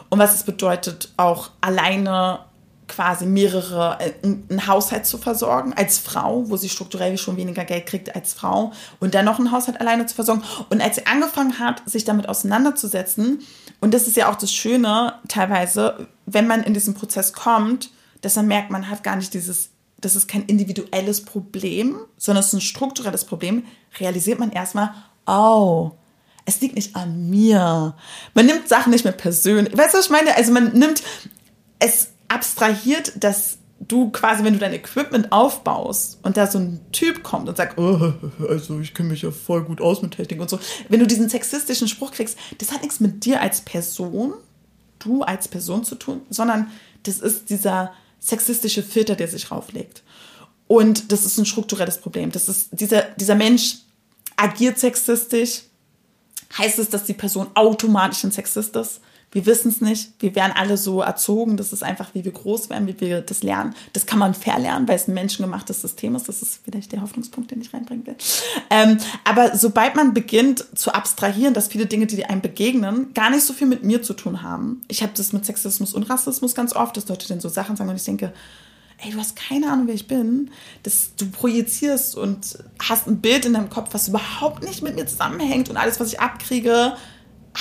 Und was es bedeutet, auch alleine quasi mehrere, äh, einen Haushalt zu versorgen als Frau, wo sie strukturell schon weniger Geld kriegt als Frau und dann noch einen Haushalt alleine zu versorgen. Und als sie angefangen hat, sich damit auseinanderzusetzen, und das ist ja auch das Schöne teilweise, wenn man in diesen Prozess kommt, dass man merkt, man hat gar nicht dieses, das ist kein individuelles Problem, sondern es ist ein strukturelles Problem, realisiert man erstmal, oh, es liegt nicht an mir. Man nimmt Sachen nicht mehr persönlich. Weißt du, was ich meine? Also man nimmt, es abstrahiert, dass du quasi, wenn du dein Equipment aufbaust und da so ein Typ kommt und sagt, oh, also ich kenne mich ja voll gut aus mit Technik und so, wenn du diesen sexistischen Spruch kriegst, das hat nichts mit dir als Person, du als Person zu tun, sondern das ist dieser sexistische Filter, der sich rauflegt. Und das ist ein strukturelles Problem. Das ist, dieser, dieser Mensch agiert sexistisch. Heißt es, dass die Person automatisch ein Sexist ist? Wir wissen es nicht. Wir werden alle so erzogen. Das ist einfach, wie wir groß werden, wie wir das lernen. Das kann man verlernen, weil es ein menschengemachtes System ist. Das ist vielleicht der Hoffnungspunkt, den ich reinbringen will. Ähm, aber sobald man beginnt zu abstrahieren, dass viele Dinge, die einem begegnen, gar nicht so viel mit mir zu tun haben. Ich habe das mit Sexismus und Rassismus ganz oft, dass Leute dann so Sachen sagen und ich denke, ey, du hast keine Ahnung, wer ich bin. Das, du projizierst und hast ein Bild in deinem Kopf, was überhaupt nicht mit mir zusammenhängt und alles, was ich abkriege,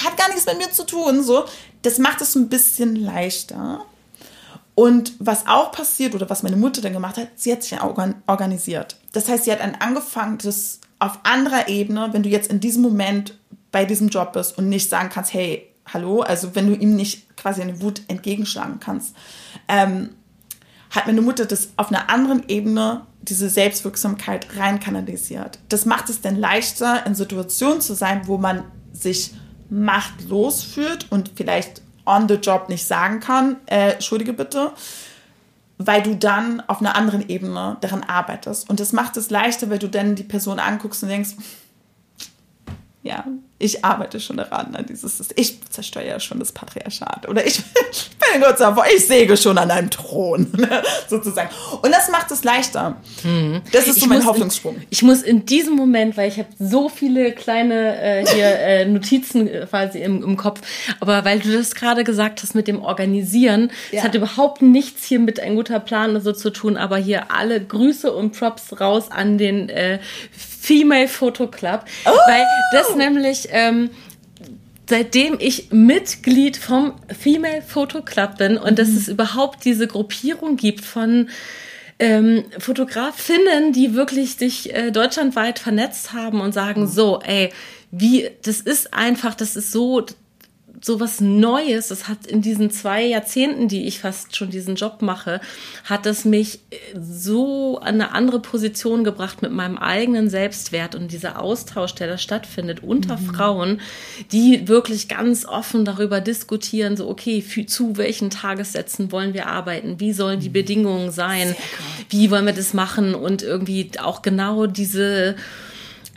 hat gar nichts mit mir zu tun. So, das macht es ein bisschen leichter. Und was auch passiert oder was meine Mutter dann gemacht hat, sie hat sich organisiert. Das heißt, sie hat dann angefangen, das auf anderer Ebene, wenn du jetzt in diesem Moment bei diesem Job bist und nicht sagen kannst, hey, hallo, also wenn du ihm nicht quasi eine Wut entgegenschlagen kannst, ähm, hat meine Mutter das auf einer anderen Ebene, diese Selbstwirksamkeit rein kanalisiert. Das macht es dann leichter, in Situationen zu sein, wo man sich machtlos fühlt und vielleicht on the job nicht sagen kann, äh, entschuldige bitte, weil du dann auf einer anderen Ebene daran arbeitest. Und das macht es leichter, weil du dann die Person anguckst und denkst, ja, ich arbeite schon daran, an dieses, ich zerstöre ja schon das Patriarchat. Oder ich, ich (laughs) bin sei Dank, ich säge schon an einem Thron, (laughs) sozusagen. Und das macht es leichter. Mhm. Das ist so ich mein Hoffnungssprung. In, ich muss in diesem Moment, weil ich habe so viele kleine äh, hier (laughs) äh, Notizen quasi im, im Kopf, aber weil du das gerade gesagt hast mit dem Organisieren, es hat überhaupt nichts hier mit ein guter Plan oder so zu tun, aber hier alle Grüße und Props raus an den äh, Female Photo Club, oh! weil das nämlich ähm, seitdem ich Mitglied vom Female Photo Club bin und mhm. dass es überhaupt diese Gruppierung gibt von ähm, Fotografinnen, die wirklich sich äh, deutschlandweit vernetzt haben und sagen, mhm. so, ey, wie, das ist einfach, das ist so, so was Neues. Das hat in diesen zwei Jahrzehnten, die ich fast schon diesen Job mache, hat es mich so an eine andere Position gebracht mit meinem eigenen Selbstwert und dieser Austausch, der da stattfindet unter mhm. Frauen, die wirklich ganz offen darüber diskutieren, so okay, für, zu welchen Tagessätzen wollen wir arbeiten? Wie sollen die mhm. Bedingungen sein? Wie wollen wir das machen? Und irgendwie auch genau diese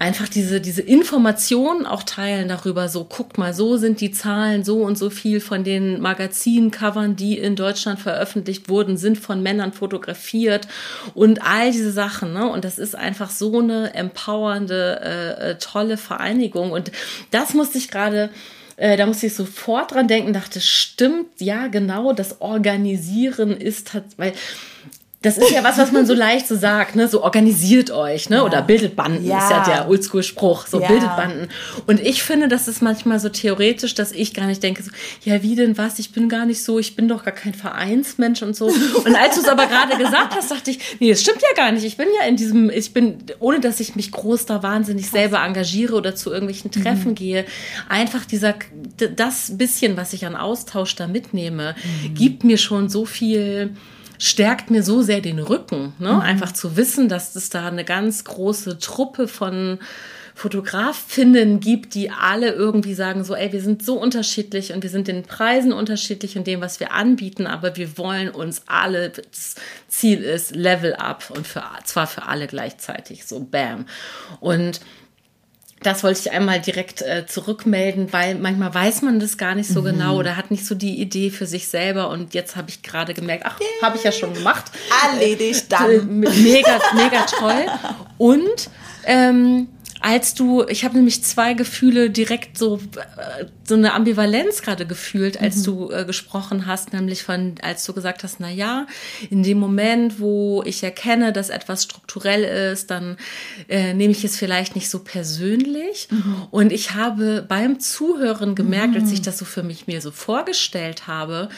einfach diese, diese Informationen auch teilen darüber, so guckt mal, so sind die Zahlen, so und so viel von den Magazincovern, die in Deutschland veröffentlicht wurden, sind von Männern fotografiert und all diese Sachen. Ne? Und das ist einfach so eine empowernde, äh, äh tolle Vereinigung. Und das musste ich gerade äh, da musste ich sofort dran denken, dachte, stimmt, ja, genau, das Organisieren ist, weil das ist ja was, was man so leicht so sagt, ne? So organisiert euch, ne? Ja. Oder bildet Banden, ja. ist ja der Oldschool-Spruch, so ja. bildet Banden. Und ich finde, das ist manchmal so theoretisch, dass ich gar nicht denke, so, ja, wie denn was? Ich bin gar nicht so, ich bin doch gar kein Vereinsmensch und so. Und als du es aber gerade gesagt hast, dachte ich, nee, das stimmt ja gar nicht. Ich bin ja in diesem, ich bin, ohne dass ich mich groß da wahnsinnig selber engagiere oder zu irgendwelchen Treffen mhm. gehe, einfach dieser, das bisschen, was ich an Austausch da mitnehme, mhm. gibt mir schon so viel, stärkt mir so sehr den Rücken. Ne? Mhm. Einfach zu wissen, dass es da eine ganz große Truppe von Fotografinnen gibt, die alle irgendwie sagen so, ey, wir sind so unterschiedlich und wir sind den Preisen unterschiedlich in dem, was wir anbieten, aber wir wollen uns alle, das Ziel ist Level Up und für, zwar für alle gleichzeitig, so bam. Und das wollte ich einmal direkt äh, zurückmelden, weil manchmal weiß man das gar nicht so mhm. genau oder hat nicht so die Idee für sich selber. Und jetzt habe ich gerade gemerkt, ach, habe ich ja schon gemacht. Erledigt dann. Mega, mega toll. Und ähm, als du, ich habe nämlich zwei Gefühle direkt so, äh, so eine Ambivalenz gerade gefühlt, als mhm. du äh, gesprochen hast, nämlich von, als du gesagt hast, na ja, in dem Moment, wo ich erkenne, dass etwas strukturell ist, dann äh, nehme ich es vielleicht nicht so persönlich. Mhm. Und ich habe beim Zuhören gemerkt, mhm. als ich das so für mich mir so vorgestellt habe,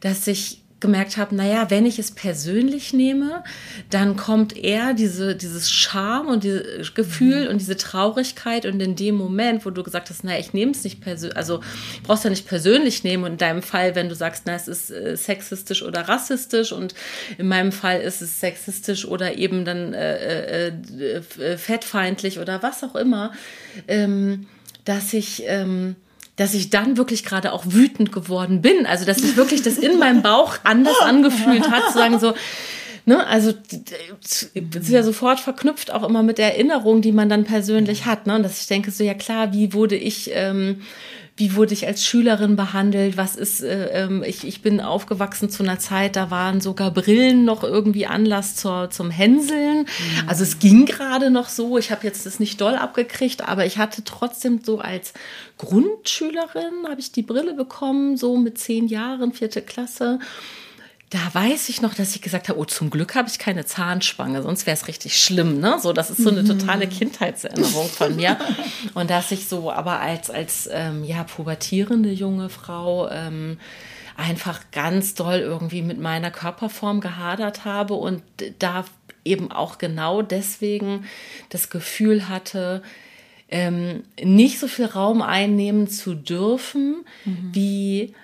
dass ich gemerkt habe, naja, wenn ich es persönlich nehme, dann kommt eher diese, dieses Charme und dieses Gefühl mhm. und diese Traurigkeit und in dem Moment, wo du gesagt hast, naja, ich nehme es nicht persönlich, also brauchst ja nicht persönlich nehmen und in deinem Fall, wenn du sagst, na, es ist äh, sexistisch oder rassistisch und in meinem Fall ist es sexistisch oder eben dann äh, äh, äh fettfeindlich oder was auch immer, ähm, dass ich ähm, dass ich dann wirklich gerade auch wütend geworden bin. Also, dass sich wirklich das in meinem Bauch anders angefühlt hat, zu sagen so, ne, also es ist ja sofort verknüpft auch immer mit der Erinnerung, die man dann persönlich hat, ne, und dass ich denke so, ja klar, wie wurde ich ähm, wie wurde ich als Schülerin behandelt, was ist, äh, ähm, ich, ich bin aufgewachsen zu einer Zeit, da waren sogar Brillen noch irgendwie Anlass zur, zum Hänseln. Mhm. Also es ging gerade noch so, ich habe jetzt das nicht doll abgekriegt, aber ich hatte trotzdem so als Grundschülerin, habe ich die Brille bekommen, so mit zehn Jahren, vierte Klasse da weiß ich noch, dass ich gesagt habe, oh, zum Glück habe ich keine Zahnspange, sonst wäre es richtig schlimm, ne? So, das ist so eine mhm. totale Kindheitserinnerung von mir. Und dass ich so, aber als, als ähm, ja, pubertierende junge Frau ähm, einfach ganz doll irgendwie mit meiner Körperform gehadert habe und da eben auch genau deswegen das Gefühl hatte, ähm, nicht so viel Raum einnehmen zu dürfen, mhm. wie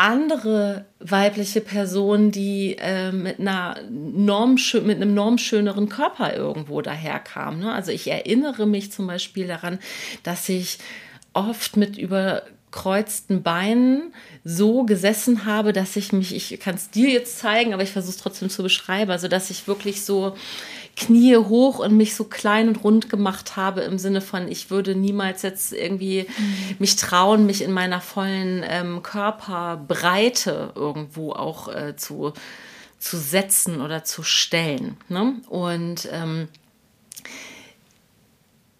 andere weibliche Personen, die äh, mit einer Norm, mit einem normschöneren Körper irgendwo daherkamen. Ne? Also ich erinnere mich zum Beispiel daran, dass ich oft mit überkreuzten Beinen so gesessen habe, dass ich mich, ich kann es dir jetzt zeigen, aber ich versuche es trotzdem zu beschreiben, also dass ich wirklich so Knie hoch und mich so klein und rund gemacht habe im Sinne von, ich würde niemals jetzt irgendwie mich trauen, mich in meiner vollen ähm, Körperbreite irgendwo auch äh, zu, zu setzen oder zu stellen. Ne? Und ähm,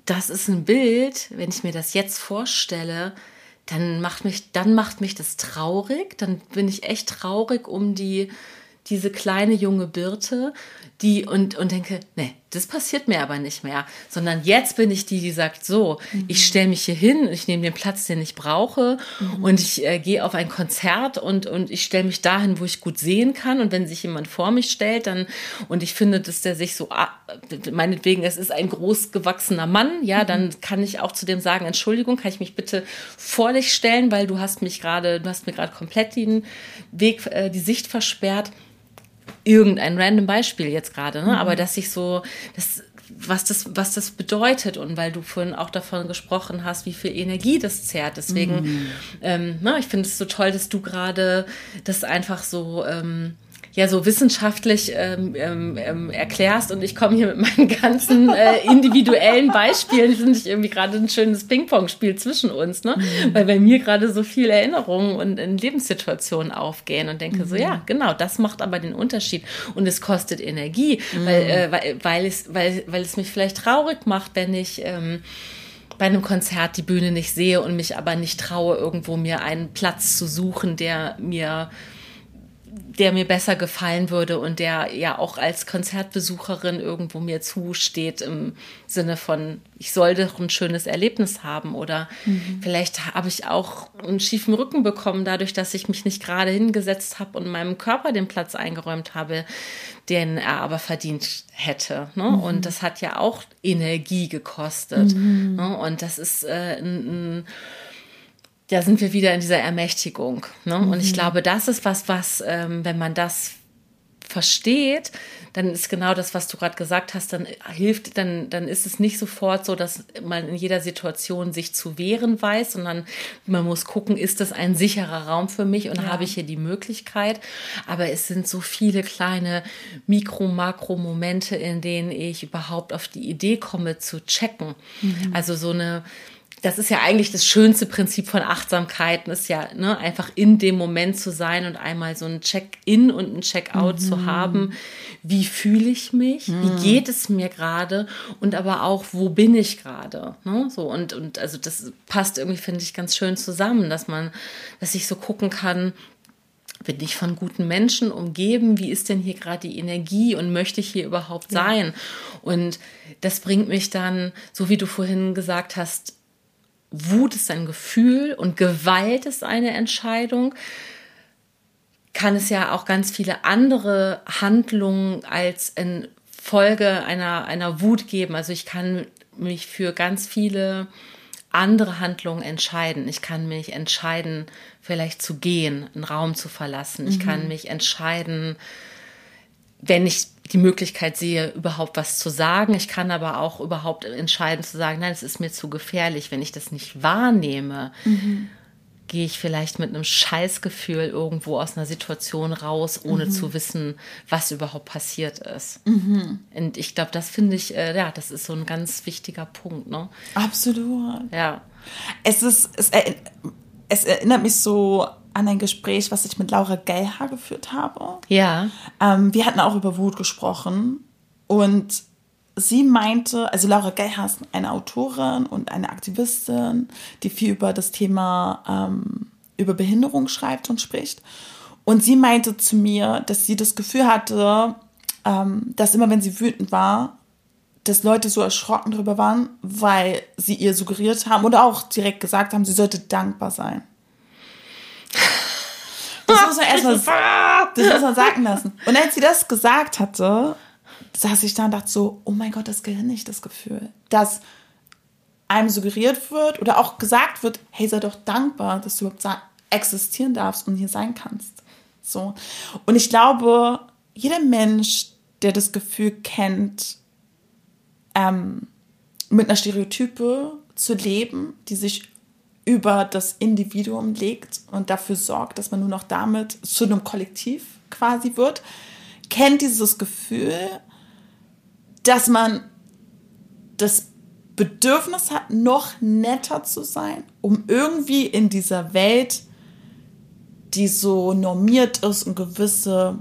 das ist ein Bild, wenn ich mir das jetzt vorstelle, dann macht mich, dann macht mich das traurig. Dann bin ich echt traurig um die, diese kleine junge Birte, die und, und denke, nee, das passiert mir aber nicht mehr, sondern jetzt bin ich die, die sagt, so, mhm. ich stelle mich hier hin, ich nehme den Platz, den ich brauche mhm. und ich äh, gehe auf ein Konzert und, und ich stelle mich dahin, wo ich gut sehen kann und wenn sich jemand vor mich stellt, dann und ich finde, dass der sich so, ah, meinetwegen, es ist ein großgewachsener Mann, ja, mhm. dann kann ich auch zu dem sagen, Entschuldigung, kann ich mich bitte vor dich stellen, weil du hast mich gerade, du hast mir gerade komplett den Weg, äh, die Sicht versperrt irgendein random Beispiel jetzt gerade, ne? Mhm. aber dass ich so, das, was das, was das bedeutet und weil du vorhin auch davon gesprochen hast, wie viel Energie das zehrt. Deswegen, mhm. ähm, na, ich finde es so toll, dass du gerade das einfach so ähm, ja so wissenschaftlich ähm, ähm, ähm, erklärst und ich komme hier mit meinen ganzen äh, individuellen Beispielen, finde ich irgendwie gerade ein schönes Ping-Pong-Spiel zwischen uns, ne? Mhm. Weil bei mir gerade so viele Erinnerungen und in Lebenssituationen aufgehen und denke mhm. so, ja, genau, das macht aber den Unterschied und es kostet Energie, mhm. weil, äh, weil, weil, es, weil, weil es mich vielleicht traurig macht, wenn ich ähm, bei einem Konzert die Bühne nicht sehe und mich aber nicht traue, irgendwo mir einen Platz zu suchen, der mir der mir besser gefallen würde und der ja auch als Konzertbesucherin irgendwo mir zusteht im Sinne von, ich soll doch ein schönes Erlebnis haben oder mhm. vielleicht habe ich auch einen schiefen Rücken bekommen dadurch, dass ich mich nicht gerade hingesetzt habe und meinem Körper den Platz eingeräumt habe, den er aber verdient hätte. Ne? Mhm. Und das hat ja auch Energie gekostet. Mhm. Ne? Und das ist äh, ein, ein da sind wir wieder in dieser Ermächtigung. Ne? Mhm. Und ich mhm. glaube, das ist was, was, ähm, wenn man das versteht, dann ist genau das, was du gerade gesagt hast, dann hilft, dann, dann ist es nicht sofort so, dass man in jeder Situation sich zu wehren weiß, sondern man muss gucken, ist das ein sicherer Raum für mich und ja. habe ich hier die Möglichkeit. Aber es sind so viele kleine Mikro-, Makro-Momente, in denen ich überhaupt auf die Idee komme zu checken. Mhm. Also so eine, das ist ja eigentlich das schönste Prinzip von Achtsamkeiten, ist ja ne, einfach in dem Moment zu sein und einmal so ein Check-in und ein Check-out mhm. zu haben. Wie fühle ich mich? Mhm. Wie geht es mir gerade? Und aber auch, wo bin ich gerade? Ne? So und, und also das passt irgendwie, finde ich, ganz schön zusammen, dass man, dass ich so gucken kann, bin ich von guten Menschen umgeben? Wie ist denn hier gerade die Energie und möchte ich hier überhaupt sein? Ja. Und das bringt mich dann, so wie du vorhin gesagt hast, Wut ist ein Gefühl und Gewalt ist eine Entscheidung, kann es ja auch ganz viele andere Handlungen als in Folge einer, einer Wut geben. Also ich kann mich für ganz viele andere Handlungen entscheiden. Ich kann mich entscheiden, vielleicht zu gehen, einen Raum zu verlassen. Ich kann mhm. mich entscheiden, wenn ich die Möglichkeit sehe, überhaupt was zu sagen. Ich kann aber auch überhaupt entscheiden zu sagen, nein, es ist mir zu gefährlich. Wenn ich das nicht wahrnehme, mhm. gehe ich vielleicht mit einem Scheißgefühl irgendwo aus einer Situation raus, ohne mhm. zu wissen, was überhaupt passiert ist. Mhm. Und ich glaube, das finde ich, äh, ja, das ist so ein ganz wichtiger Punkt. Ne? Absolut. Ja. Es ist, es, es erinnert mich so an ein Gespräch, was ich mit Laura Gellhaar geführt habe. Ja. Ähm, wir hatten auch über Wut gesprochen und sie meinte, also Laura Gellhaar ist eine Autorin und eine Aktivistin, die viel über das Thema ähm, über Behinderung schreibt und spricht. Und sie meinte zu mir, dass sie das Gefühl hatte, ähm, dass immer wenn sie wütend war, dass Leute so erschrocken darüber waren, weil sie ihr suggeriert haben oder auch direkt gesagt haben, sie sollte dankbar sein. Das muss man (laughs) erstmal das muss man sagen lassen. Und als sie das gesagt hatte, saß ich da und dachte so, oh mein Gott, das gehört nicht, das Gefühl. Dass einem suggeriert wird oder auch gesagt wird, hey, sei doch dankbar, dass du überhaupt existieren darfst und hier sein kannst. So. Und ich glaube, jeder Mensch, der das Gefühl kennt, ähm, mit einer Stereotype zu leben, die sich über das Individuum legt und dafür sorgt, dass man nur noch damit zu einem Kollektiv quasi wird, kennt dieses Gefühl, dass man das Bedürfnis hat, noch netter zu sein, um irgendwie in dieser Welt, die so normiert ist und gewisse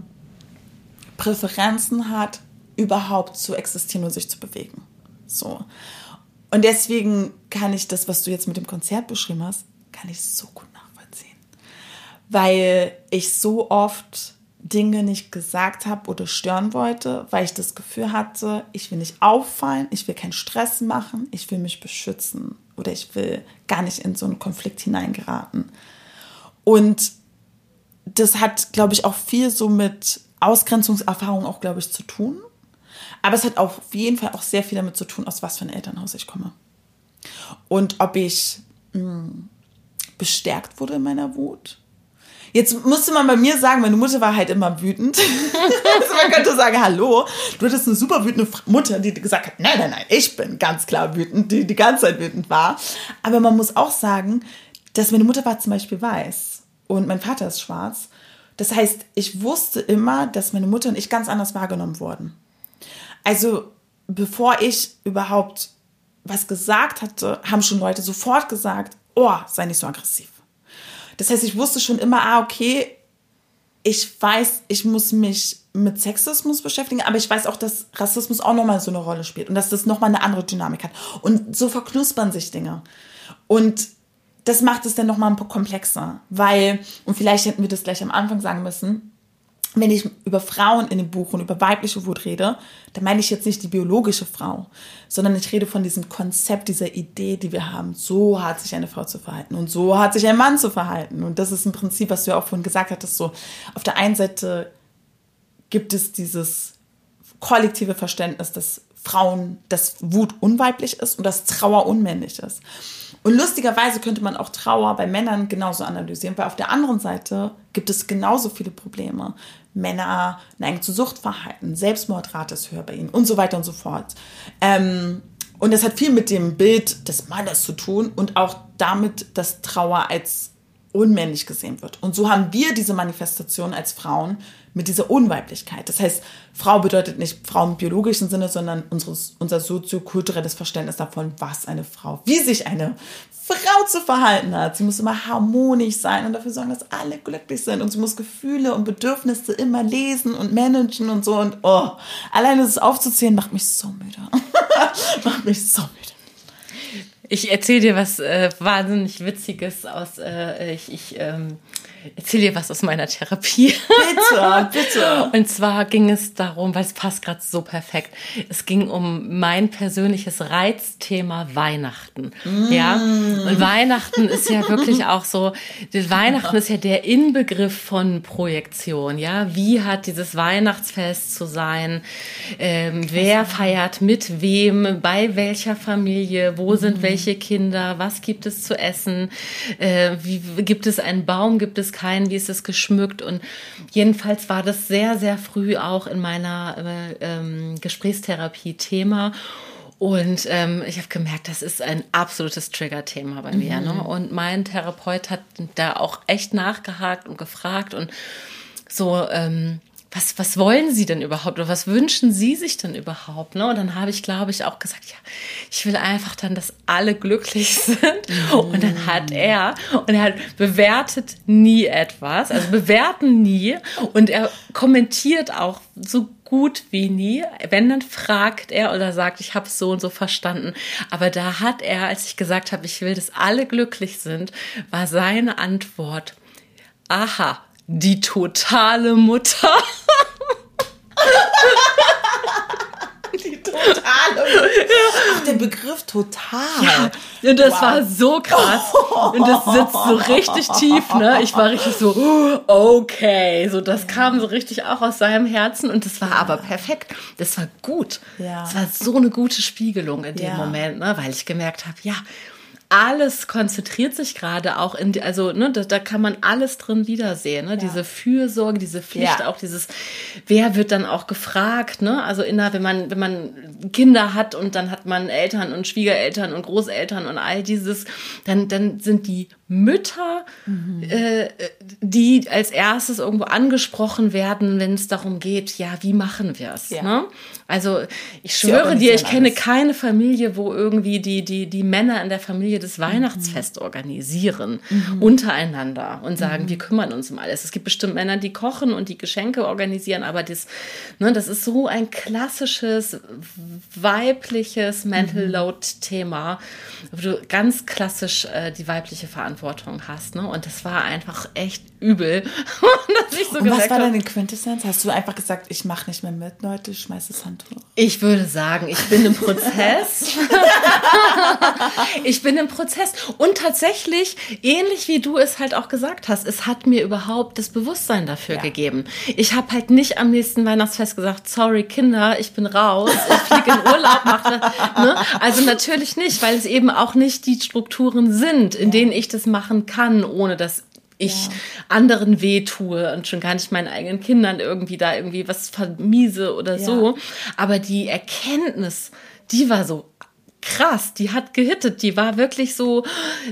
Präferenzen hat, überhaupt zu existieren und sich zu bewegen. So. Und deswegen kann ich das, was du jetzt mit dem Konzert beschrieben hast, kann ich so gut nachvollziehen. Weil ich so oft Dinge nicht gesagt habe oder stören wollte, weil ich das Gefühl hatte, ich will nicht auffallen, ich will keinen Stress machen, ich will mich beschützen oder ich will gar nicht in so einen Konflikt hineingeraten. Und das hat, glaube ich, auch viel so mit Ausgrenzungserfahrung auch, glaube ich, zu tun. Aber es hat auf jeden Fall auch sehr viel damit zu tun, aus was für ein Elternhaus ich komme. Und ob ich mh, hm, bestärkt wurde in meiner Wut. Jetzt musste man bei mir sagen, meine Mutter war halt immer wütend. (laughs) also man könnte sagen, hallo, du hattest eine super wütende Mutter, die gesagt hat, nein, nein, nein, ich bin ganz klar wütend, die die ganze Zeit wütend war. Aber man muss auch sagen, dass meine Mutter war zum Beispiel weiß und mein Vater ist schwarz. Das heißt, ich wusste immer, dass meine Mutter und ich ganz anders wahrgenommen wurden. Also bevor ich überhaupt was gesagt hatte, haben schon Leute sofort gesagt, oh, sei nicht so aggressiv. Das heißt, ich wusste schon immer, ah, okay, ich weiß, ich muss mich mit Sexismus beschäftigen, aber ich weiß auch, dass Rassismus auch nochmal so eine Rolle spielt und dass das nochmal eine andere Dynamik hat. Und so verknuspern sich Dinge. Und das macht es dann nochmal ein paar komplexer, weil, und vielleicht hätten wir das gleich am Anfang sagen müssen, wenn ich über Frauen in dem Buch und über weibliche Wut rede, dann meine ich jetzt nicht die biologische Frau, sondern ich rede von diesem Konzept, dieser Idee, die wir haben. So hat sich eine Frau zu verhalten und so hat sich ein Mann zu verhalten. Und das ist ein Prinzip, was du ja auch vorhin gesagt hattest, so auf der einen Seite gibt es dieses kollektive Verständnis, dass Frauen, dass Wut unweiblich ist und dass Trauer unmännlich ist. Und lustigerweise könnte man auch Trauer bei Männern genauso analysieren, weil auf der anderen Seite gibt es genauso viele Probleme. Männer neigen zu Suchtverhalten, Selbstmordrate ist höher bei ihnen und so weiter und so fort. Ähm, und das hat viel mit dem Bild des Mannes zu tun und auch damit, dass Trauer als unmännlich gesehen wird. Und so haben wir diese Manifestation als Frauen mit dieser Unweiblichkeit. Das heißt, Frau bedeutet nicht Frau im biologischen Sinne, sondern unseres, unser soziokulturelles Verständnis davon, was eine Frau, wie sich eine Frau zu verhalten hat. Sie muss immer harmonisch sein und dafür sorgen, dass alle glücklich sind. Und sie muss Gefühle und Bedürfnisse immer lesen und managen und so. Und oh, alleine das aufzuzählen macht mich so müde. (laughs) macht mich so müde. Ich erzähle dir was äh, wahnsinnig Witziges aus. Äh, ich ich ähm, erzähle dir was aus meiner Therapie. Bitte, (laughs) bitte. Und zwar ging es darum, weil es passt gerade so perfekt. Es ging um mein persönliches Reizthema Weihnachten. Mm. Ja. Und Weihnachten ist ja wirklich auch so. Weihnachten ist ja der Inbegriff von Projektion. Ja. Wie hat dieses Weihnachtsfest zu sein? Ähm, wer feiert mit wem? Bei welcher Familie? Wo sind mm. Welche Kinder? Was gibt es zu essen? Äh, wie gibt es einen Baum? Gibt es keinen, wie ist es geschmückt und jedenfalls war das sehr, sehr früh auch in meiner äh, ähm, Gesprächstherapie Thema. Und ähm, ich habe gemerkt, das ist ein absolutes Trigger-Thema bei mir. Ne? Mhm. Ne? Und mein Therapeut hat da auch echt nachgehakt und gefragt und so, ähm, was, was wollen Sie denn überhaupt oder was wünschen Sie sich denn überhaupt? Ne? Und dann habe ich, glaube ich, auch gesagt, ja, ich will einfach dann, dass alle glücklich (laughs) sind. Und dann hat er, und er hat bewertet nie etwas, also bewerten nie. Und er kommentiert auch so gut wie nie. Wenn, dann fragt er oder sagt, ich habe es so und so verstanden. Aber da hat er, als ich gesagt habe, ich will, dass alle glücklich sind, war seine Antwort, aha, die totale Mutter. Die totale. Ach, der Begriff total. Ja, und das wow. war so krass. Und das sitzt so richtig tief, ne? Ich war richtig so, okay. So, das kam so richtig auch aus seinem Herzen. Und das war aber perfekt. Das war gut. Ja. Das war so eine gute Spiegelung in dem ja. Moment, ne? Weil ich gemerkt habe, ja, alles konzentriert sich gerade auch in die, also ne, da, da kann man alles drin wiedersehen, ne? Ja. Diese Fürsorge, diese Pflicht, ja. auch dieses, wer wird dann auch gefragt, ne? Also in der, wenn man, wenn man Kinder hat und dann hat man Eltern und Schwiegereltern und Großeltern und all dieses, dann, dann sind die Mütter, mhm. äh, die als erstes irgendwo angesprochen werden, wenn es darum geht, ja, wie machen wir es? Ja. Ne? Also ich schwöre dir, ich kenne alles. keine Familie, wo irgendwie die, die, die Männer in der Familie das Weihnachtsfest mhm. organisieren mhm. untereinander und sagen, mhm. wir kümmern uns um alles. Es gibt bestimmt Männer, die kochen und die Geschenke organisieren, aber das, ne, das ist so ein klassisches weibliches Mental mhm. Load-Thema, wo du ganz klassisch äh, die weibliche Verantwortung hast. Ne? Und das war einfach echt übel. (laughs) dass ich so Und was war deine Quintessenz? Hast du einfach gesagt, ich mache nicht mehr mit, Leute, ich schmeiß das Handtuch? Ich würde sagen, ich bin im Prozess. (laughs) ich bin im Prozess. Und tatsächlich, ähnlich wie du es halt auch gesagt hast, es hat mir überhaupt das Bewusstsein dafür ja. gegeben. Ich habe halt nicht am nächsten Weihnachtsfest gesagt, sorry Kinder, ich bin raus, ich fliege in Urlaub, mache. Ne? Also natürlich nicht, weil es eben auch nicht die Strukturen sind, in ja. denen ich das machen kann, ohne dass ich ja. anderen weh tue und schon gar nicht meinen eigenen Kindern irgendwie da irgendwie was vermiese oder ja. so. Aber die Erkenntnis, die war so krass, die hat gehittet, die war wirklich so,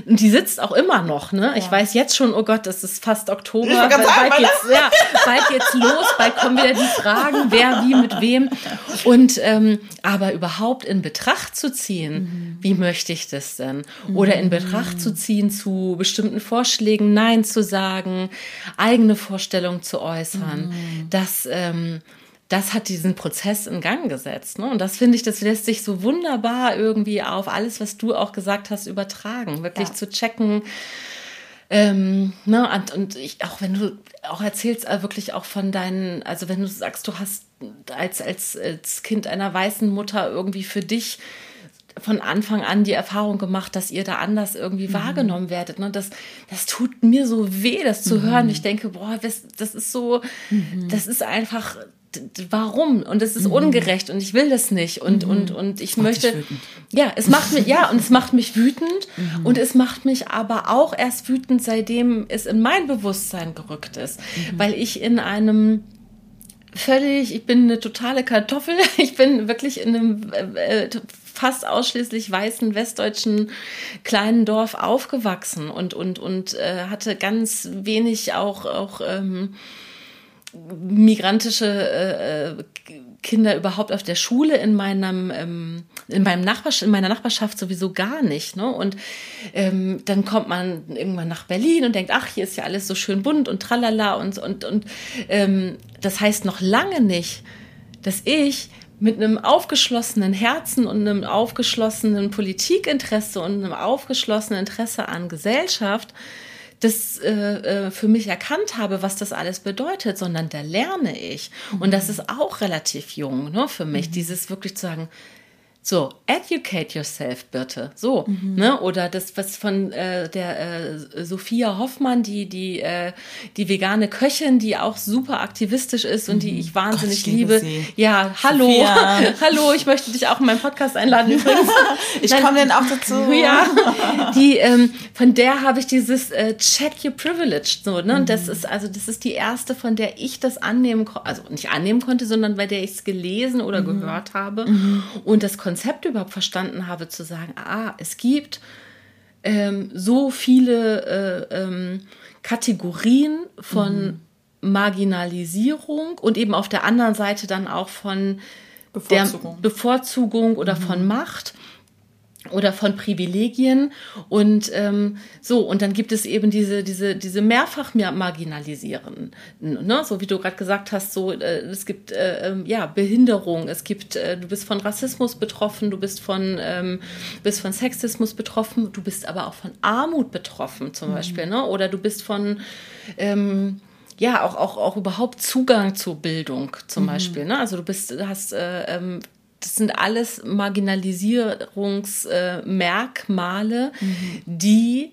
die sitzt auch immer noch, ne? Ja. Ich weiß jetzt schon, oh Gott, es ist fast Oktober, bald, sagen, geht's, ja, bald geht's los, bald kommen wieder die Fragen, wer wie mit wem. Und ähm, aber überhaupt in Betracht zu ziehen, mhm. wie möchte ich das denn? Oder in Betracht zu ziehen, zu bestimmten Vorschlägen Nein zu sagen, eigene Vorstellungen zu äußern, mhm. das ähm, das hat diesen Prozess in Gang gesetzt. Ne? Und das finde ich, das lässt sich so wunderbar irgendwie auf alles, was du auch gesagt hast, übertragen. Wirklich ja. zu checken. Ähm, ne? Und, und ich, auch wenn du auch erzählst äh, wirklich auch von deinen, also wenn du sagst, du hast als, als, als Kind einer weißen Mutter irgendwie für dich von Anfang an die Erfahrung gemacht, dass ihr da anders irgendwie mhm. wahrgenommen werdet. Ne? Das, das tut mir so weh, das zu mhm. hören. Ich denke, boah, das, das ist so, mhm. das ist einfach, warum? Und es ist mhm. ungerecht und ich will das nicht. Und, mhm. und, und ich möchte. Ja, es macht mich, ja, und es macht mich wütend. Mhm. Und es macht mich aber auch erst wütend, seitdem es in mein Bewusstsein gerückt ist. Mhm. Weil ich in einem völlig, ich bin eine totale Kartoffel. (laughs) Ich bin wirklich in einem äh, äh, fast ausschließlich weißen westdeutschen kleinen Dorf aufgewachsen und und und äh, hatte ganz wenig auch auch ähm, migrantische äh, äh, Kinder überhaupt auf der Schule in meinem ähm, in meinem Nachbars in meiner Nachbarschaft sowieso gar nicht ne? Und ähm, dann kommt man irgendwann nach Berlin und denkt ach hier ist ja alles so schön bunt und tralala und und und ähm, das heißt noch lange nicht dass ich mit einem aufgeschlossenen Herzen und einem aufgeschlossenen Politikinteresse und einem aufgeschlossenen Interesse an Gesellschaft das äh, äh, für mich erkannt habe, was das alles bedeutet, sondern da lerne ich. Und das ist auch relativ jung ne, für mich, mhm. dieses wirklich zu sagen, so, educate yourself bitte. So, mhm. ne? Oder das, was von äh, der äh, Sophia Hoffmann, die, die, äh, die vegane Köchin, die auch super aktivistisch ist und mhm. die ich wahnsinnig Gott, ich liebe. liebe ja, hallo. (laughs) hallo, ich möchte dich auch in meinen Podcast einladen (laughs) übrigens. ich komme dann auch dazu. (laughs) Ja. Die, ähm, von der habe ich dieses äh, Check Your Privilege. So, ne? Und das mhm. ist, also das ist die erste, von der ich das annehmen konnte, also nicht annehmen konnte, sondern bei der ich es gelesen oder mhm. gehört habe. Mhm. Und das Konzept Konzept überhaupt verstanden habe, zu sagen, ah, es gibt ähm, so viele äh, ähm, Kategorien von mhm. Marginalisierung und eben auf der anderen Seite dann auch von Bevorzugung, der Bevorzugung oder mhm. von Macht oder von Privilegien und ähm, so und dann gibt es eben diese diese diese mehrfach mehr marginalisieren ne? so wie du gerade gesagt hast so äh, es gibt äh, ähm, ja Behinderung es gibt äh, du bist von Rassismus betroffen du bist von ähm, bist von Sexismus betroffen du bist aber auch von Armut betroffen zum mhm. Beispiel ne oder du bist von ähm, ja, auch, auch, auch überhaupt Zugang zur Bildung zum mhm. Beispiel. Ne? Also du bist, hast äh, ähm, das sind alles Marginalisierungsmerkmale, mhm. die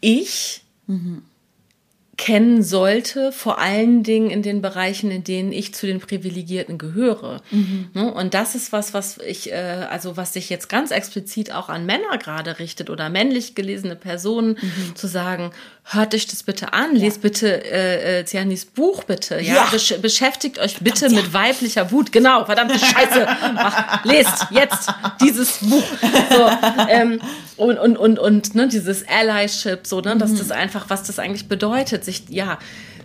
ich mhm kennen sollte, vor allen Dingen in den Bereichen, in denen ich zu den Privilegierten gehöre. Mhm. Ne? Und das ist was, was ich, äh, also was sich jetzt ganz explizit auch an Männer gerade richtet oder männlich gelesene Personen, mhm. zu sagen, hört euch das bitte an, ja. lest bitte äh, äh, Zianis Buch bitte, ja, ja. Besch beschäftigt euch bitte Verdammt, mit weiblicher Wut, genau, verdammte Scheiße, Mach, lest jetzt dieses Buch. So, ähm, und und und und ne, dieses Allyship, so, ne, mhm. dass das einfach, was das eigentlich bedeutet, sich ja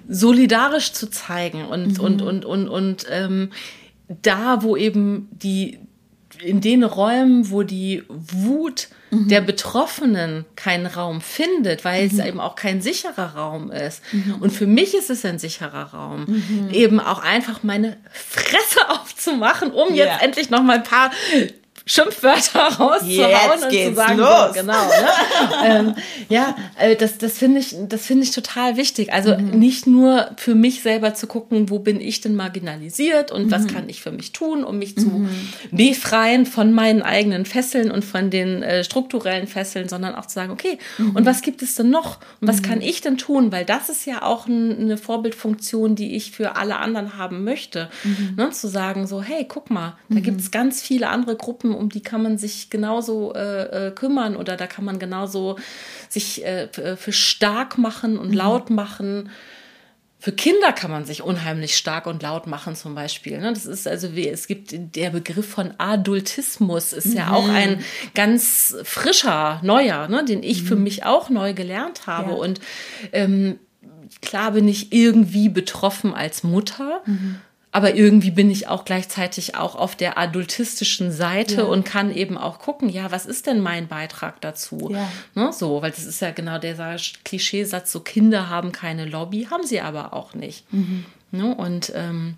solidarisch zu zeigen und mhm. und und und und ähm, da, wo eben die in den Räumen, wo die Wut mhm. der Betroffenen keinen Raum findet, weil mhm. es eben auch kein sicherer Raum ist. Mhm. Und für mich ist es ein sicherer Raum, mhm. eben auch einfach meine Fresse (laughs) aufzumachen, um yeah. jetzt endlich noch mal ein paar Schimpfwörter (laughs) rauszuhauen und zu sagen, los. So, genau. Ne? (laughs) ähm, ja, äh, das, das finde ich, das finde ich total wichtig. Also mhm. nicht nur für mich selber zu gucken, wo bin ich denn marginalisiert und mhm. was kann ich für mich tun, um mich zu mhm. befreien von meinen eigenen Fesseln und von den äh, strukturellen Fesseln, sondern auch zu sagen, okay, mhm. und was gibt es denn noch? Und was kann mhm. ich denn tun? Weil das ist ja auch ein, eine Vorbildfunktion, die ich für alle anderen haben möchte. Mhm. Ne? Zu sagen so, hey, guck mal, da gibt es ganz viele andere Gruppen um die kann man sich genauso äh, äh, kümmern oder da kann man genauso sich äh, für stark machen und mhm. laut machen. Für Kinder kann man sich unheimlich stark und laut machen, zum Beispiel. Ne? Das ist also wie, es gibt der Begriff von Adultismus, ist ja auch mhm. ein ganz frischer, neuer, ne? den ich mhm. für mich auch neu gelernt habe. Ja. Und ähm, klar bin ich irgendwie betroffen als Mutter. Mhm aber irgendwie bin ich auch gleichzeitig auch auf der adultistischen Seite ja. und kann eben auch gucken, ja, was ist denn mein Beitrag dazu? Ja. Ne, so, weil das ist ja genau der Klischeesatz, so Kinder haben keine Lobby, haben sie aber auch nicht. Mhm. Ne, und ähm,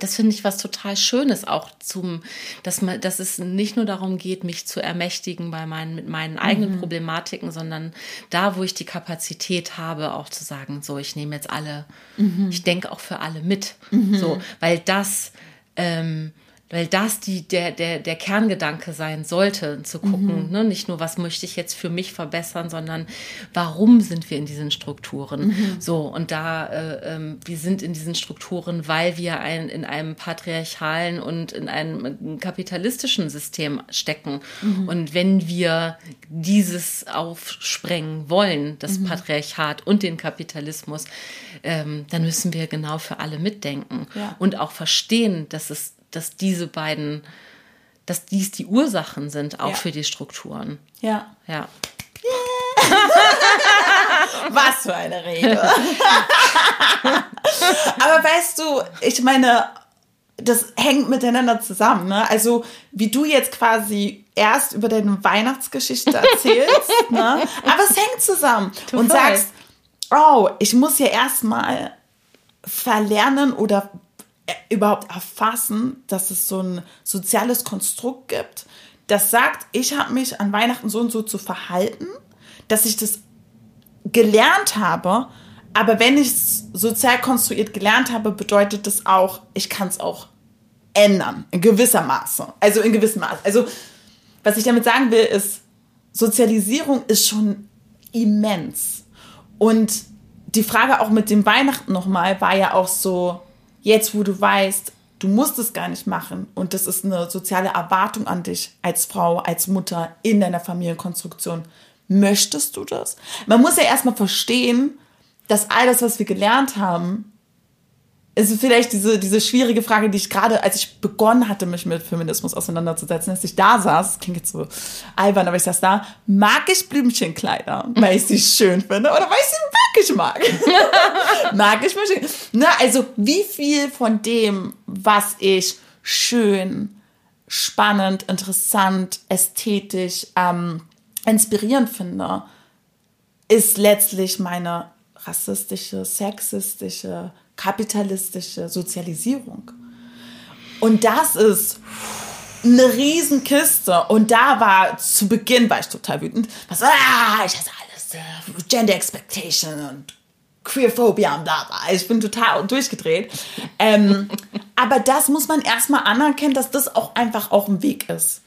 das finde ich was total Schönes auch zum, dass man, dass es nicht nur darum geht, mich zu ermächtigen bei meinen, mit meinen eigenen mhm. Problematiken, sondern da, wo ich die Kapazität habe, auch zu sagen, so, ich nehme jetzt alle, mhm. ich denke auch für alle mit, mhm. so, weil das, ähm, weil das die, der, der, der Kerngedanke sein sollte, zu gucken, mhm. ne? nicht nur, was möchte ich jetzt für mich verbessern, sondern warum sind wir in diesen Strukturen? Mhm. So, und da, äh, äh, wir sind in diesen Strukturen, weil wir ein, in einem patriarchalen und in einem kapitalistischen System stecken. Mhm. Und wenn wir dieses aufsprengen wollen, das mhm. Patriarchat und den Kapitalismus, ähm, dann müssen wir genau für alle mitdenken ja. und auch verstehen, dass es dass diese beiden, dass dies die Ursachen sind, auch ja. für die Strukturen. Ja. Ja. (laughs) Was für eine Rede. (laughs) Aber weißt du, ich meine, das hängt miteinander zusammen. Ne? Also, wie du jetzt quasi erst über deine Weihnachtsgeschichte erzählst, (laughs) ne? aber es hängt zusammen Total. und sagst, oh, ich muss ja erstmal verlernen oder überhaupt erfassen, dass es so ein soziales Konstrukt gibt, das sagt, ich habe mich an Weihnachten so und so zu verhalten, dass ich das gelernt habe, aber wenn ich es sozial konstruiert gelernt habe, bedeutet das auch, ich kann es auch ändern, in gewisser Maße. Also in gewissem Maße. Also, was ich damit sagen will, ist, Sozialisierung ist schon immens. Und die Frage auch mit dem Weihnachten nochmal war ja auch so, Jetzt, wo du weißt, du musst es gar nicht machen und das ist eine soziale Erwartung an dich als Frau, als Mutter in deiner Familienkonstruktion. Möchtest du das? Man muss ja erstmal verstehen, dass all das, was wir gelernt haben, ist vielleicht diese, diese schwierige Frage, die ich gerade, als ich begonnen hatte, mich mit Feminismus auseinanderzusetzen, als ich da saß, das klingt jetzt so albern, aber ich saß da, mag ich Blümchenkleider, weil ich sie (laughs) schön finde oder weil ich sie wirklich mag? (laughs) mag ich Blümchen? Na, also wie viel von dem, was ich schön, spannend, interessant, ästhetisch, ähm, inspirierend finde, ist letztlich meine rassistische, sexistische, kapitalistische Sozialisierung. Und das ist eine Riesenkiste. Und da war zu Beginn war ich total wütend. Was, ah, ich hasse alles. Äh, Gender Expectation und Queerphobia und bla bla. Ich bin total durchgedreht. Ähm, (laughs) aber das muss man erstmal anerkennen, dass das auch einfach auch ein Weg ist.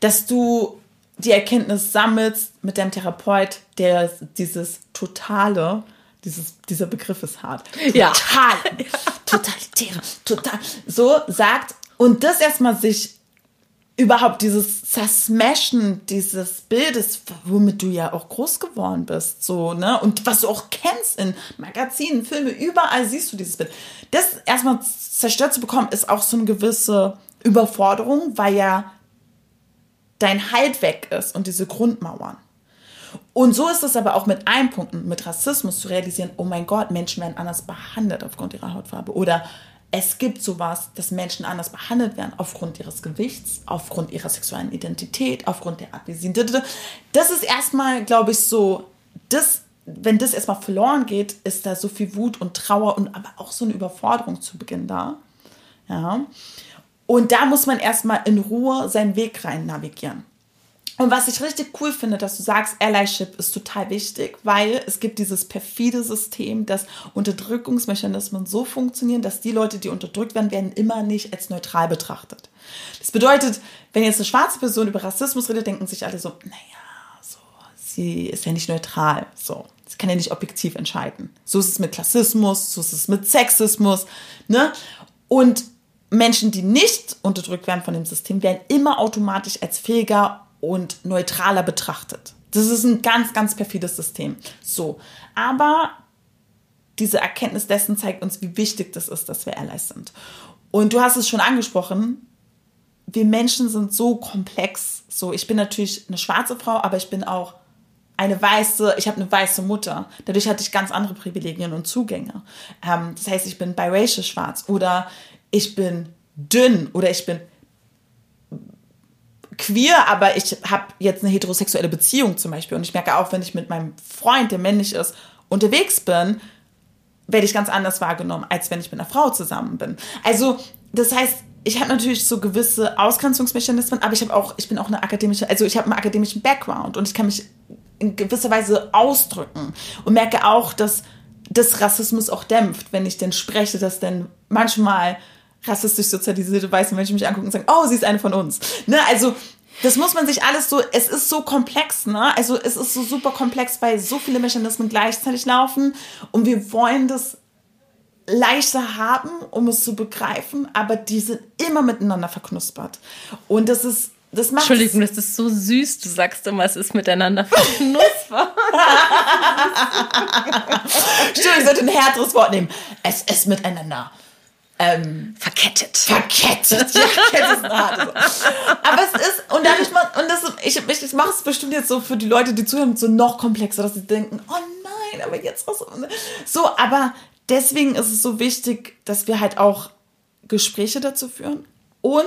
Dass du die Erkenntnis sammelst mit deinem Therapeut, der dieses totale dieses, dieser Begriff ist hart. Ja. Total. (laughs) Totalitäre. Total. So sagt. Und das erstmal sich überhaupt dieses Zersmashen dieses Bildes, womit du ja auch groß geworden bist, so, ne? Und was du auch kennst in Magazinen, Filme, überall siehst du dieses Bild. Das erstmal zerstört zu bekommen, ist auch so eine gewisse Überforderung, weil ja dein Halt weg ist und diese Grundmauern. Und so ist es aber auch mit einem Punkt, mit Rassismus zu realisieren, oh mein Gott, Menschen werden anders behandelt aufgrund ihrer Hautfarbe. Oder es gibt sowas, dass Menschen anders behandelt werden aufgrund ihres Gewichts, aufgrund ihrer sexuellen Identität, aufgrund der Art, wie sie. Das ist erstmal, glaube ich, so, das, wenn das erstmal verloren geht, ist da so viel Wut und Trauer und aber auch so eine Überforderung zu Beginn da. Ja. Und da muss man erstmal in Ruhe seinen Weg rein navigieren. Und was ich richtig cool finde, dass du sagst, Allyship ist total wichtig, weil es gibt dieses perfide System, dass Unterdrückungsmechanismen so funktionieren, dass die Leute, die unterdrückt werden, werden immer nicht als neutral betrachtet. Das bedeutet, wenn jetzt eine schwarze Person über Rassismus redet, denken sich alle so, naja, so, sie ist ja nicht neutral, so. Sie kann ja nicht objektiv entscheiden. So ist es mit Klassismus, so ist es mit Sexismus, ne? Und Menschen, die nicht unterdrückt werden von dem System, werden immer automatisch als fähiger und neutraler betrachtet. Das ist ein ganz, ganz perfides System. So. Aber diese Erkenntnis dessen zeigt uns, wie wichtig das ist, dass wir Allies sind. Und du hast es schon angesprochen, wir Menschen sind so komplex. So, ich bin natürlich eine schwarze Frau, aber ich bin auch eine weiße, ich habe eine weiße Mutter. Dadurch hatte ich ganz andere Privilegien und Zugänge. Ähm, das heißt, ich bin biracial schwarz oder ich bin dünn oder ich bin queer, aber ich habe jetzt eine heterosexuelle Beziehung zum Beispiel. Und ich merke auch, wenn ich mit meinem Freund, der männlich ist, unterwegs bin, werde ich ganz anders wahrgenommen, als wenn ich mit einer Frau zusammen bin. Also, das heißt, ich habe natürlich so gewisse Ausgrenzungsmechanismen, aber ich habe auch, ich bin auch eine akademische, also ich habe einen akademischen Background und ich kann mich in gewisser Weise ausdrücken und merke auch, dass das Rassismus auch dämpft, wenn ich denn spreche, dass denn manchmal rassistisch sozialisierte weiße Menschen mich angucken und sagen, oh, sie ist eine von uns. Ne? Also das muss man sich alles so, es ist so komplex, ne? Also es ist so super komplex, weil so viele Mechanismen gleichzeitig laufen und wir wollen das leichter haben, um es zu begreifen, aber die sind immer miteinander verknuspert. Und das ist das macht Entschuldigung, das ist so süß. Du sagst immer, es ist miteinander (laughs) verknuspert. (laughs) Stimmt, ich sollte ein härteres Wort nehmen. Es ist miteinander ähm, verkettet. Verkettet. Ja, Kette ist ein hartes Aber es ist, und dadurch, und das, ich, ich, ich mache es bestimmt jetzt so für die Leute, die zuhören, so noch komplexer, dass sie denken, oh nein, aber jetzt was. So, aber deswegen ist es so wichtig, dass wir halt auch Gespräche dazu führen. Und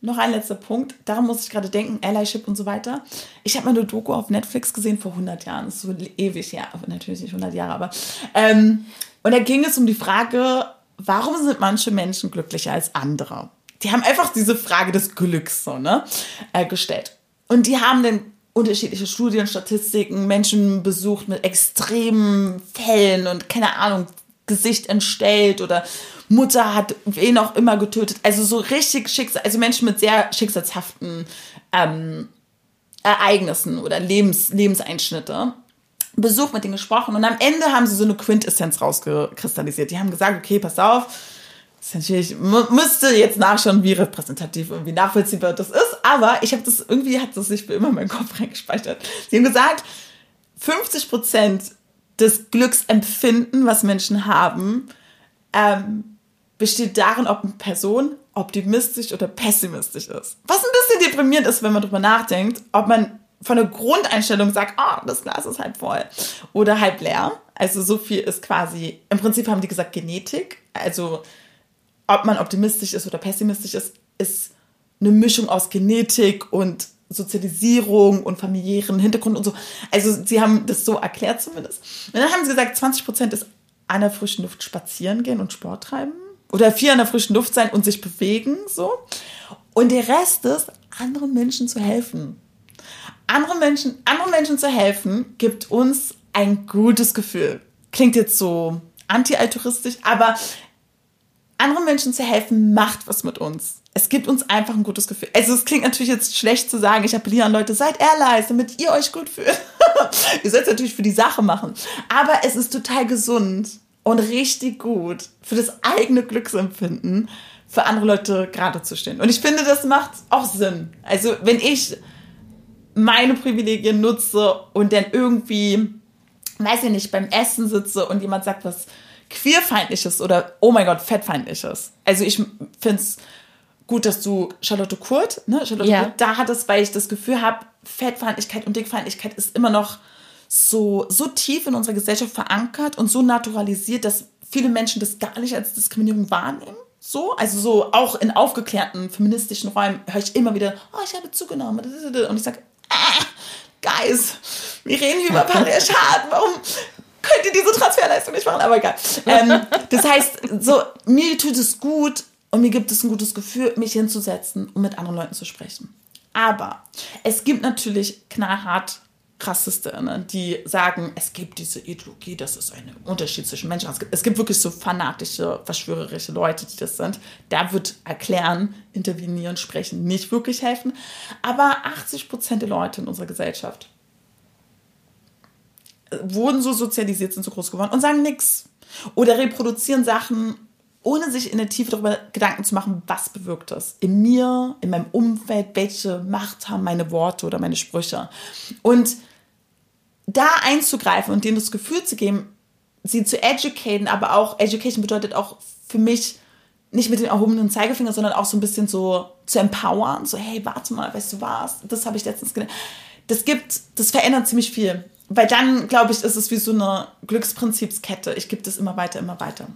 noch ein letzter Punkt, daran muss ich gerade denken, Allyship und so weiter. Ich habe mal eine Doku auf Netflix gesehen vor 100 Jahren, das ist so ewig, ja, natürlich nicht 100 Jahre, aber. Ähm, und da ging es um die Frage, warum sind manche Menschen glücklicher als andere? Die haben einfach diese Frage des Glücks so, ne, äh, gestellt. Und die haben dann unterschiedliche Studien, Statistiken, Menschen besucht mit extremen Fällen und keine Ahnung, Gesicht entstellt oder Mutter hat wen auch immer getötet. Also so richtig Schicksal, also Menschen mit sehr schicksalshaften ähm, Ereignissen oder Lebens, Lebenseinschnitte. Besuch mit denen gesprochen und am Ende haben sie so eine Quintessenz rausgekristallisiert. Die haben gesagt, okay, pass auf, das natürlich, müsste jetzt nachschauen, wie repräsentativ und wie nachvollziehbar das ist, aber ich habe das, irgendwie hat das sich für immer in meinen Kopf (laughs) reingespeichert. Sie haben gesagt, 50 Prozent des Glücksempfinden, was Menschen haben, ähm, besteht darin, ob eine Person optimistisch oder pessimistisch ist. Was ein bisschen deprimierend ist, wenn man drüber nachdenkt, ob man von der Grundeinstellung sagt, ah, oh, das Glas ist halb voll oder halb leer. Also so viel ist quasi, im Prinzip haben die gesagt Genetik. Also ob man optimistisch ist oder pessimistisch ist, ist eine Mischung aus Genetik und Sozialisierung und familiären Hintergrund und so. Also sie haben das so erklärt zumindest. Und dann haben sie gesagt, 20 Prozent ist an der frischen Luft spazieren gehen und Sport treiben. Oder viel an der frischen Luft sein und sich bewegen, so. Und der Rest ist, anderen Menschen zu helfen andere Menschen, anderen Menschen zu helfen, gibt uns ein gutes Gefühl. Klingt jetzt so anti-altruistisch, aber anderen Menschen zu helfen macht was mit uns. Es gibt uns einfach ein gutes Gefühl. Also es klingt natürlich jetzt schlecht zu sagen, ich appelliere an Leute, seid Allies, damit ihr euch gut fühlt. (laughs) ihr sollt es natürlich für die Sache machen. Aber es ist total gesund und richtig gut für das eigene Glücksempfinden, für andere Leute gerade zu stehen. Und ich finde, das macht auch Sinn. Also wenn ich meine Privilegien nutze und dann irgendwie, weiß ich nicht, beim Essen sitze und jemand sagt was queerfeindliches oder oh mein Gott, fettfeindliches. Also ich finde es gut, dass du Charlotte Kurt, ne, Charlotte ja. Kurt, da hattest, weil ich das Gefühl habe, Fettfeindlichkeit und Dickfeindlichkeit ist immer noch so, so tief in unserer Gesellschaft verankert und so naturalisiert, dass viele Menschen das gar nicht als Diskriminierung wahrnehmen. So, also so auch in aufgeklärten feministischen Räumen höre ich immer wieder, oh, ich habe zugenommen. Und ich sage, Guys, wir reden hier über Patriarchat. Warum könnt ihr diese Transferleistung nicht machen? Aber egal. Ähm, das heißt, so, mir tut es gut und mir gibt es ein gutes Gefühl, mich hinzusetzen und mit anderen Leuten zu sprechen. Aber es gibt natürlich knallhart Rassistinnen, die sagen, es gibt diese Ideologie, das ist ein Unterschied zwischen Menschen. Es gibt, es gibt wirklich so fanatische, verschwörerische Leute, die das sind. Da wird erklären, intervenieren, sprechen nicht wirklich helfen. Aber 80 Prozent der Leute in unserer Gesellschaft wurden so sozialisiert, sind so groß geworden und sagen nichts. Oder reproduzieren Sachen, ohne sich in der Tiefe darüber Gedanken zu machen, was bewirkt das in mir, in meinem Umfeld, welche Macht haben meine Worte oder meine Sprüche. Und da einzugreifen und denen das Gefühl zu geben, sie zu educaten, aber auch Education bedeutet auch für mich nicht mit dem erhobenen Zeigefinger, sondern auch so ein bisschen so zu empowern, so hey, warte mal, weißt du was, das habe ich letztens gelernt. Das gibt, das verändert ziemlich viel, weil dann glaube ich, ist es wie so eine Glücksprinzipskette. Ich gebe das immer weiter, immer weiter.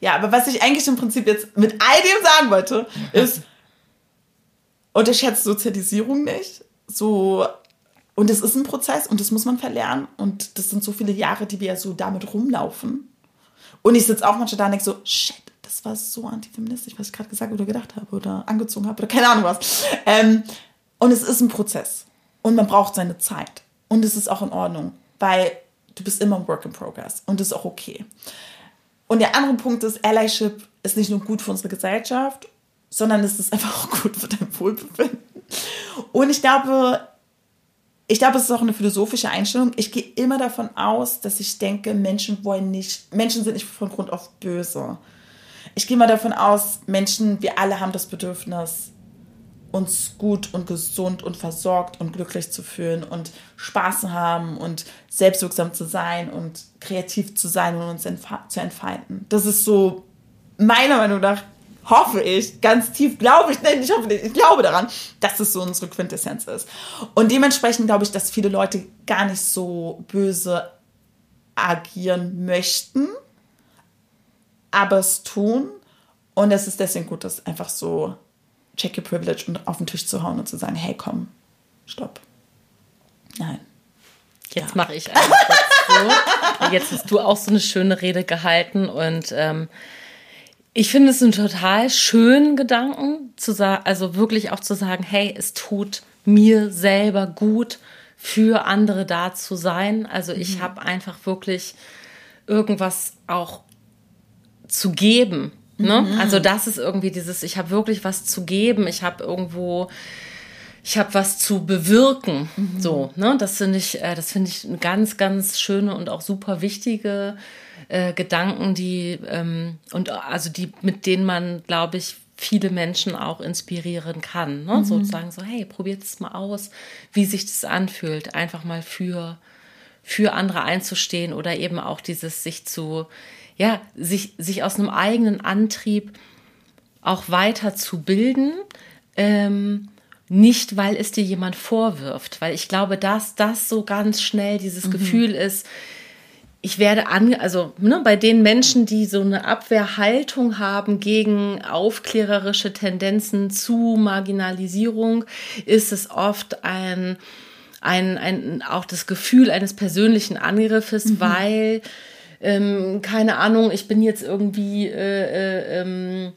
Ja, aber was ich eigentlich im Prinzip jetzt mit all dem sagen wollte, (laughs) ist unterschätzt Sozialisierung nicht. So und es ist ein Prozess und das muss man verlernen. Und das sind so viele Jahre, die wir ja so damit rumlaufen. Und ich sitze auch manchmal da und denke so, shit, das war so antifeministisch, was ich gerade gesagt oder gedacht habe oder angezogen habe oder keine Ahnung was. Ähm, und es ist ein Prozess. Und man braucht seine Zeit. Und es ist auch in Ordnung, weil du bist immer ein Work in Progress. Und das ist auch okay. Und der andere Punkt ist, Allyship ist nicht nur gut für unsere Gesellschaft, sondern es ist einfach auch gut für dein Wohlbefinden. Und ich glaube, ich glaube, es ist auch eine philosophische Einstellung. Ich gehe immer davon aus, dass ich denke, Menschen wollen nicht, Menschen sind nicht von Grund auf böse. Ich gehe mal davon aus, Menschen, wir alle haben das Bedürfnis, uns gut und gesund und versorgt und glücklich zu fühlen und Spaß zu haben und selbstwirksam zu sein und kreativ zu sein und uns zu entfalten. Das ist so meiner Meinung nach hoffe ich, ganz tief glaube ich, nein, ich hoffe nicht, ich glaube daran, dass es so unsere Quintessenz ist. Und dementsprechend glaube ich, dass viele Leute gar nicht so böse agieren möchten, aber es tun. Und es ist deswegen gut, das einfach so check your privilege und auf den Tisch zu hauen und zu sagen, hey, komm, stopp. Nein. Jetzt ja. mache ich einfach so. Jetzt hast du auch so eine schöne Rede gehalten und ähm, ich finde es einen total schönen Gedanken, zu sagen, also wirklich auch zu sagen, hey, es tut mir selber gut, für andere da zu sein. Also ich mhm. habe einfach wirklich irgendwas auch zu geben. Ne? Mhm. Also das ist irgendwie dieses, ich habe wirklich was zu geben, ich habe irgendwo, ich habe was zu bewirken. Mhm. So, ne? Das finde ich, äh, das finde ich eine ganz, ganz schöne und auch super wichtige äh, Gedanken, die ähm, und also die, mit denen man, glaube ich, viele Menschen auch inspirieren kann. Ne? Mhm. Sozusagen so, hey, probiert es mal aus, wie sich das anfühlt, einfach mal für, für andere einzustehen oder eben auch dieses sich zu, ja, sich, sich aus einem eigenen Antrieb auch weiter zu bilden. Ähm, nicht, weil es dir jemand vorwirft, weil ich glaube, dass das so ganz schnell dieses mhm. Gefühl ist, ich werde an, also ne, bei den Menschen, die so eine Abwehrhaltung haben gegen aufklärerische Tendenzen zu Marginalisierung, ist es oft ein, ein, ein auch das Gefühl eines persönlichen Angriffes, mhm. weil ähm, keine Ahnung, ich bin jetzt irgendwie äh, äh, ähm,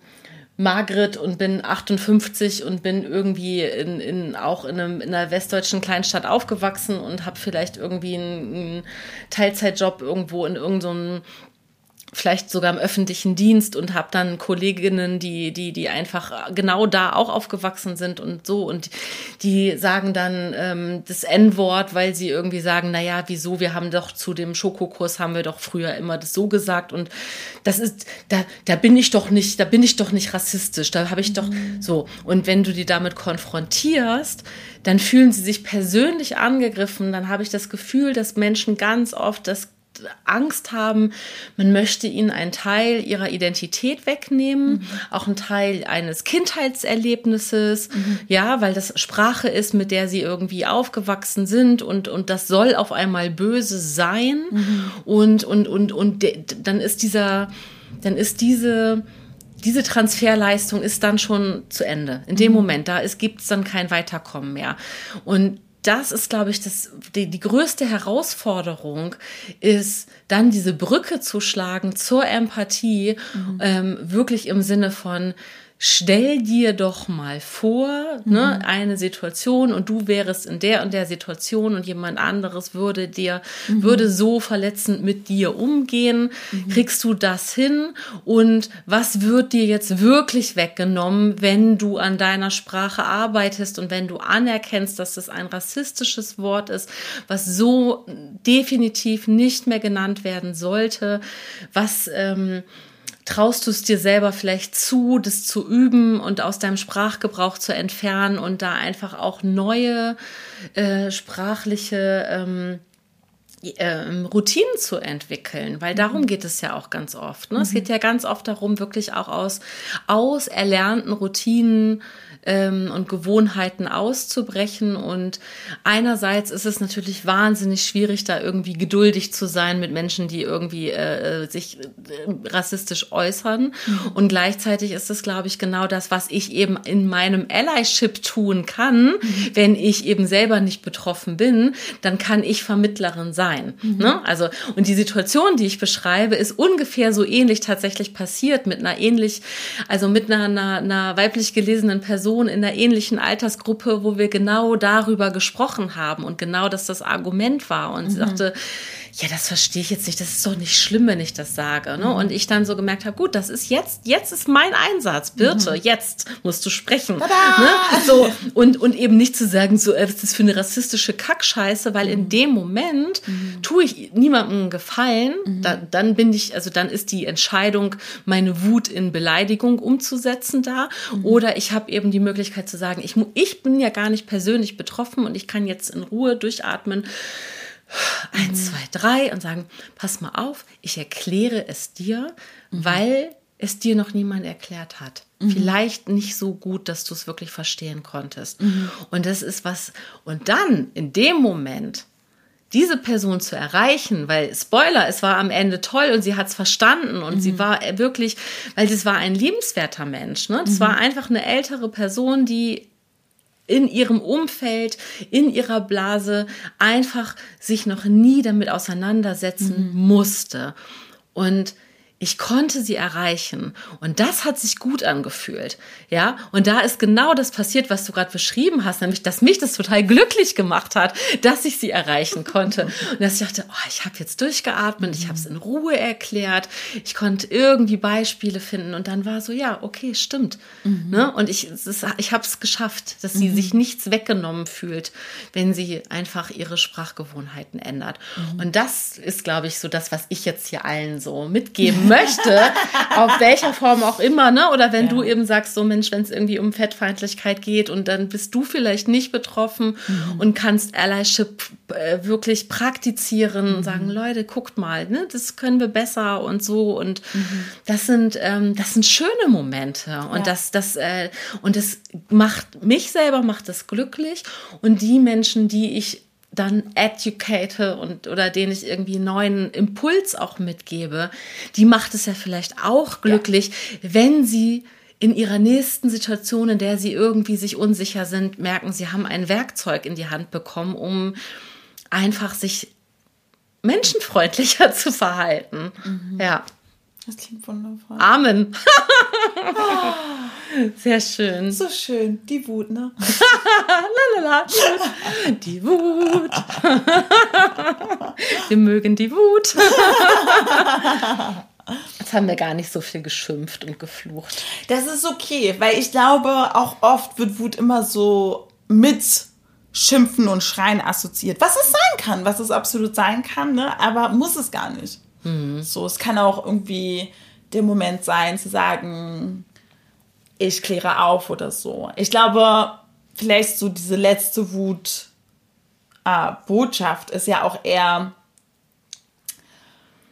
Margret und bin 58 und bin irgendwie in, in, auch in, einem, in einer westdeutschen Kleinstadt aufgewachsen und habe vielleicht irgendwie einen, einen Teilzeitjob irgendwo in irgendeinem so vielleicht sogar im öffentlichen Dienst und habe dann Kolleginnen, die, die, die einfach genau da auch aufgewachsen sind und so und die sagen dann ähm, das N-Wort, weil sie irgendwie sagen, naja, wieso, wir haben doch zu dem Schokokurs haben wir doch früher immer das so gesagt und das ist, da, da bin ich doch nicht, da bin ich doch nicht rassistisch, da habe ich doch mhm. so. Und wenn du die damit konfrontierst, dann fühlen sie sich persönlich angegriffen, dann habe ich das Gefühl, dass Menschen ganz oft das Angst haben, man möchte ihnen einen Teil ihrer Identität wegnehmen, mhm. auch einen Teil eines Kindheitserlebnisses, mhm. ja, weil das Sprache ist, mit der sie irgendwie aufgewachsen sind und, und das soll auf einmal böse sein mhm. und, und, und, und dann ist dieser, dann ist diese, diese Transferleistung ist dann schon zu Ende. In dem mhm. Moment, da gibt es dann kein Weiterkommen mehr. Und das ist, glaube ich, das, die, die größte Herausforderung ist, dann diese Brücke zu schlagen zur Empathie, mhm. ähm, wirklich im Sinne von, stell dir doch mal vor, ne, mhm. ne, eine Situation und du wärst in der und der Situation und jemand anderes würde dir, mhm. würde so verletzend mit dir umgehen. Mhm. Kriegst du das hin? Und was wird dir jetzt wirklich weggenommen, wenn du an deiner Sprache arbeitest und wenn du anerkennst, dass es ein rassistisches Wort ist, was so definitiv nicht mehr genannt werden sollte, was, ähm, traust du es dir selber vielleicht zu, das zu üben und aus deinem Sprachgebrauch zu entfernen und da einfach auch neue äh, sprachliche ähm, ähm, Routinen zu entwickeln, weil darum geht es ja auch ganz oft. Ne? Mhm. Es geht ja ganz oft darum, wirklich auch aus, aus erlernten Routinen ähm, und Gewohnheiten auszubrechen. Und einerseits ist es natürlich wahnsinnig schwierig, da irgendwie geduldig zu sein mit Menschen, die irgendwie äh, äh sich äh, rassistisch äußern. Mhm. Und gleichzeitig ist es, glaube ich, genau das, was ich eben in meinem Allyship tun kann, mhm. wenn ich eben selber nicht betroffen bin, dann kann ich Vermittlerin sein. Mhm. Ne? Also, und die Situation, die ich beschreibe, ist ungefähr so ähnlich tatsächlich passiert mit einer ähnlich, also mit einer, einer, einer weiblich gelesenen Person in einer ähnlichen Altersgruppe, wo wir genau darüber gesprochen haben und genau das das Argument war. Und mhm. sie sagte, ja, das verstehe ich jetzt nicht, das ist doch nicht schlimm, wenn ich das sage. Ne? Mhm. Und ich dann so gemerkt habe, gut, das ist jetzt, jetzt ist mein Einsatz, Birte, mhm. jetzt musst du sprechen. Ne? So, und, und eben nicht zu sagen, so, äh, was ist das für eine rassistische Kackscheiße, weil in mhm. dem Moment mhm. tue ich niemandem Gefallen, mhm. da, dann bin ich, also dann ist die Entscheidung, meine Wut in Beleidigung umzusetzen da. Mhm. Oder ich habe eben die Möglichkeit zu sagen, ich, ich bin ja gar nicht persönlich betroffen und ich kann jetzt in Ruhe durchatmen eins, zwei, drei und sagen, pass mal auf, ich erkläre es dir, mhm. weil es dir noch niemand erklärt hat. Mhm. Vielleicht nicht so gut, dass du es wirklich verstehen konntest. Mhm. Und das ist was, und dann in dem Moment, diese Person zu erreichen, weil Spoiler, es war am Ende toll und sie hat es verstanden und sie mhm. war wirklich, weil das war ein liebenswerter Mensch. Ne? Das mhm. war einfach eine ältere Person, die in ihrem Umfeld, in ihrer Blase einfach sich noch nie damit auseinandersetzen mhm. musste. Und ich konnte sie erreichen und das hat sich gut angefühlt, ja. Und da ist genau das passiert, was du gerade beschrieben hast, nämlich, dass mich das total glücklich gemacht hat, dass ich sie erreichen konnte (laughs) und dass ich dachte, oh, ich habe jetzt durchgeatmet, ich habe es in Ruhe erklärt, ich konnte irgendwie Beispiele finden und dann war so, ja, okay, stimmt, mhm. ne? Und ich, ist, ich habe es geschafft, dass sie mhm. sich nichts weggenommen fühlt, wenn sie einfach ihre Sprachgewohnheiten ändert. Mhm. Und das ist, glaube ich, so das, was ich jetzt hier allen so mitgeben möchte, auf welcher Form auch immer, ne? Oder wenn ja. du eben sagst, so Mensch, wenn es irgendwie um Fettfeindlichkeit geht und dann bist du vielleicht nicht betroffen mhm. und kannst Allyship äh, wirklich praktizieren und mhm. sagen, Leute, guckt mal, ne? Das können wir besser und so und mhm. das sind ähm, das sind schöne Momente und ja. das das äh, und das macht mich selber macht das glücklich und die Menschen, die ich dann educate und oder denen ich irgendwie einen neuen Impuls auch mitgebe, die macht es ja vielleicht auch glücklich, ja. wenn sie in ihrer nächsten Situation, in der sie irgendwie sich unsicher sind, merken, sie haben ein Werkzeug in die Hand bekommen, um einfach sich menschenfreundlicher (laughs) zu verhalten. Mhm. Ja. Das klingt wundervoll. Amen. (laughs) Sehr schön. So schön. Die Wut, ne? (laughs) Lalala. Die Wut. (laughs) Wir mögen die Wut. Jetzt haben wir gar nicht so viel geschimpft und geflucht. Das ist okay, weil ich glaube, auch oft wird Wut immer so mit Schimpfen und Schreien assoziiert. Was es sein kann, was es absolut sein kann, ne? aber muss es gar nicht. Mhm. So, es kann auch irgendwie der Moment sein, zu sagen, ich kläre auf oder so. Ich glaube, vielleicht so diese letzte Wut äh, Botschaft ist ja auch eher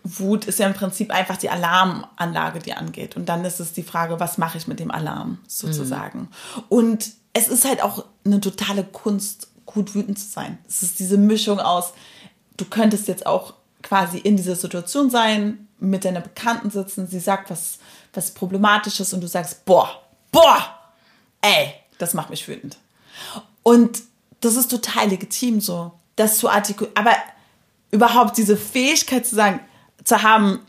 Wut ist ja im Prinzip einfach die Alarmanlage, die angeht. Und dann ist es die Frage, was mache ich mit dem Alarm sozusagen. Mhm. Und es ist halt auch eine totale Kunst, gut wütend zu sein. Es ist diese Mischung aus, du könntest jetzt auch quasi in dieser Situation sein, mit deiner Bekannten sitzen, sie sagt was, was Problematisches und du sagst, boah, boah, ey, das macht mich wütend. Und das ist total legitim so, das zu artikulieren, aber überhaupt diese Fähigkeit zu sagen, zu haben,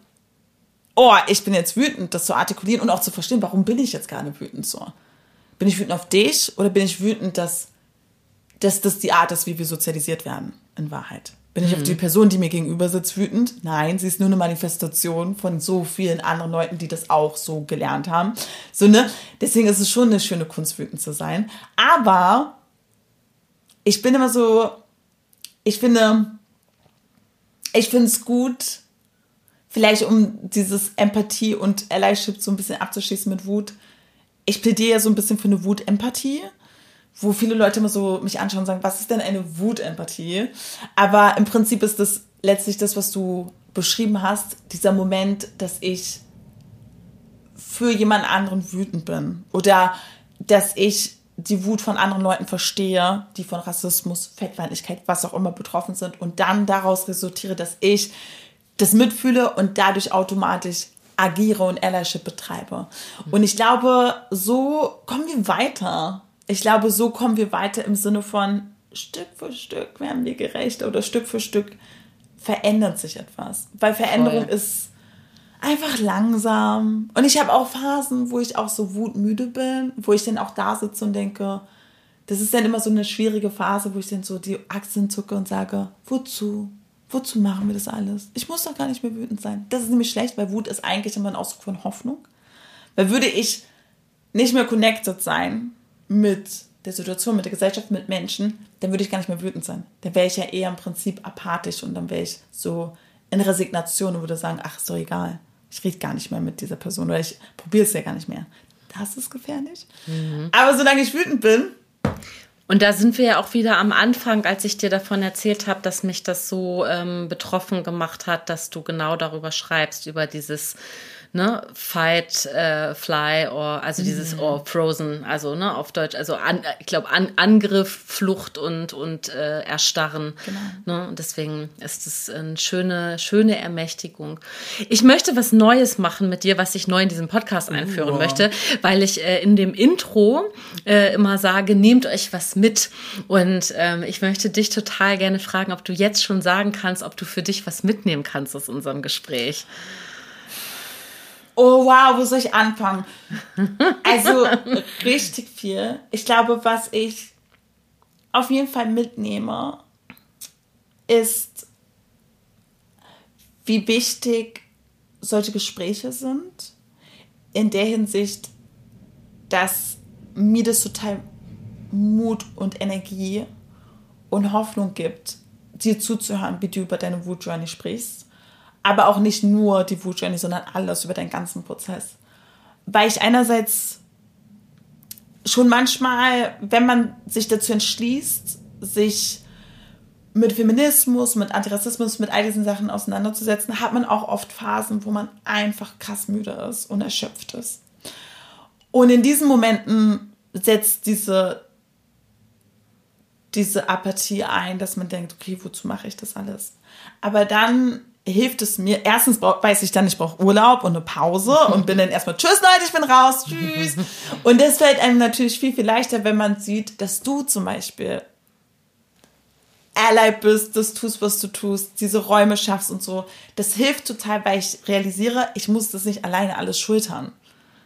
oh, ich bin jetzt wütend, das zu artikulieren und auch zu verstehen, warum bin ich jetzt gerade wütend so? Bin ich wütend auf dich oder bin ich wütend, dass, dass das die Art ist, wie wir sozialisiert werden, in Wahrheit? Bin ich auf die mhm. Person, die mir gegenüber sitzt, wütend? Nein, sie ist nur eine Manifestation von so vielen anderen Leuten, die das auch so gelernt haben. So, ne? Deswegen ist es schon eine schöne Kunst, wütend zu sein. Aber ich bin immer so, ich finde, ich finde es gut, vielleicht um dieses Empathie und Allyship so ein bisschen abzuschließen mit Wut. Ich plädiere ja so ein bisschen für eine Wut-Empathie wo viele Leute immer so mich anschauen und sagen, was ist denn eine Wutempathie? Aber im Prinzip ist das letztlich das, was du beschrieben hast, dieser Moment, dass ich für jemand anderen wütend bin oder dass ich die Wut von anderen Leuten verstehe, die von Rassismus, Fettfeindlichkeit, was auch immer betroffen sind und dann daraus resultiere, dass ich das mitfühle und dadurch automatisch agiere und Allyship betreibe. Und ich glaube, so kommen wir weiter. Ich glaube, so kommen wir weiter im Sinne von Stück für Stück werden wir gerechter oder Stück für Stück verändert sich etwas. Weil Veränderung Voll. ist einfach langsam. Und ich habe auch Phasen, wo ich auch so wutmüde bin, wo ich dann auch da sitze und denke, das ist dann immer so eine schwierige Phase, wo ich dann so die Achseln zucke und sage, wozu? Wozu machen wir das alles? Ich muss doch gar nicht mehr wütend sein. Das ist nämlich schlecht, weil Wut ist eigentlich immer ein Ausdruck von Hoffnung. Weil würde ich nicht mehr connected sein mit der Situation, mit der Gesellschaft, mit Menschen, dann würde ich gar nicht mehr wütend sein. Dann wäre ich ja eher im Prinzip apathisch und dann wäre ich so in Resignation und würde sagen, ach, ist doch egal. Ich rede gar nicht mehr mit dieser Person oder ich probiere es ja gar nicht mehr. Das ist gefährlich. Mhm. Aber solange ich wütend bin, und da sind wir ja auch wieder am Anfang, als ich dir davon erzählt habe, dass mich das so ähm, betroffen gemacht hat, dass du genau darüber schreibst, über dieses ne, Fight, äh, Fly, or, also mhm. dieses or Frozen, also ne, auf Deutsch, also an, ich glaube an, Angriff, Flucht und und äh, Erstarren. Genau. Ne, und deswegen ist es eine schöne schöne Ermächtigung. Ich möchte was Neues machen mit dir, was ich neu in diesem Podcast einführen oh. möchte, weil ich äh, in dem Intro äh, immer sage, nehmt euch was mit und ähm, ich möchte dich total gerne fragen, ob du jetzt schon sagen kannst, ob du für dich was mitnehmen kannst aus unserem Gespräch. Oh wow, wo soll ich anfangen? Also richtig viel. Ich glaube, was ich auf jeden Fall mitnehme, ist, wie wichtig solche Gespräche sind. In der Hinsicht, dass mir das total Mut und Energie und Hoffnung gibt, dir zuzuhören, wie du über deine Wut Journey sprichst aber auch nicht nur die Wut Journey, sondern alles über den ganzen Prozess. Weil ich einerseits schon manchmal, wenn man sich dazu entschließt, sich mit Feminismus, mit Antirassismus, mit all diesen Sachen auseinanderzusetzen, hat man auch oft Phasen, wo man einfach krass müde ist und erschöpft ist. Und in diesen Momenten setzt diese, diese Apathie ein, dass man denkt, okay, wozu mache ich das alles? Aber dann hilft es mir. Erstens weiß ich dann, ich brauche Urlaub und eine Pause und bin dann erstmal, tschüss Leute, ich bin raus, tschüss. (laughs) Und das fällt einem natürlich viel, viel leichter, wenn man sieht, dass du zum Beispiel Ally bist, das tust, was du tust, diese Räume schaffst und so. Das hilft total, weil ich realisiere, ich muss das nicht alleine alles schultern.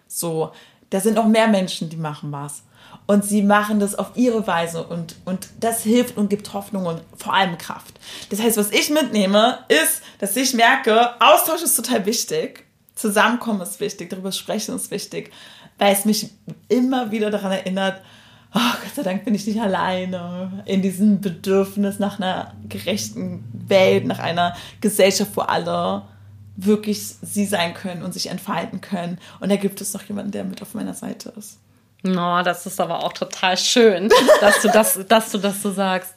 So, da sind noch mehr Menschen, die machen was und sie machen das auf ihre Weise und, und das hilft und gibt Hoffnung und vor allem Kraft. Das heißt, was ich mitnehme, ist, dass ich merke, Austausch ist total wichtig, Zusammenkommen ist wichtig, darüber sprechen ist wichtig, weil es mich immer wieder daran erinnert, oh, Gott sei Dank bin ich nicht alleine in diesem Bedürfnis nach einer gerechten Welt, nach einer Gesellschaft, wo alle wirklich sie sein können und sich entfalten können. Und da gibt es noch jemanden, der mit auf meiner Seite ist. No, das ist aber auch total schön, (laughs) dass du das, dass du das so sagst.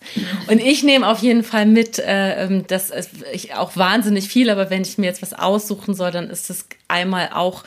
Und ich nehme auf jeden Fall mit, äh, ähm, dass ich auch wahnsinnig viel, aber wenn ich mir jetzt was aussuchen soll, dann ist es einmal auch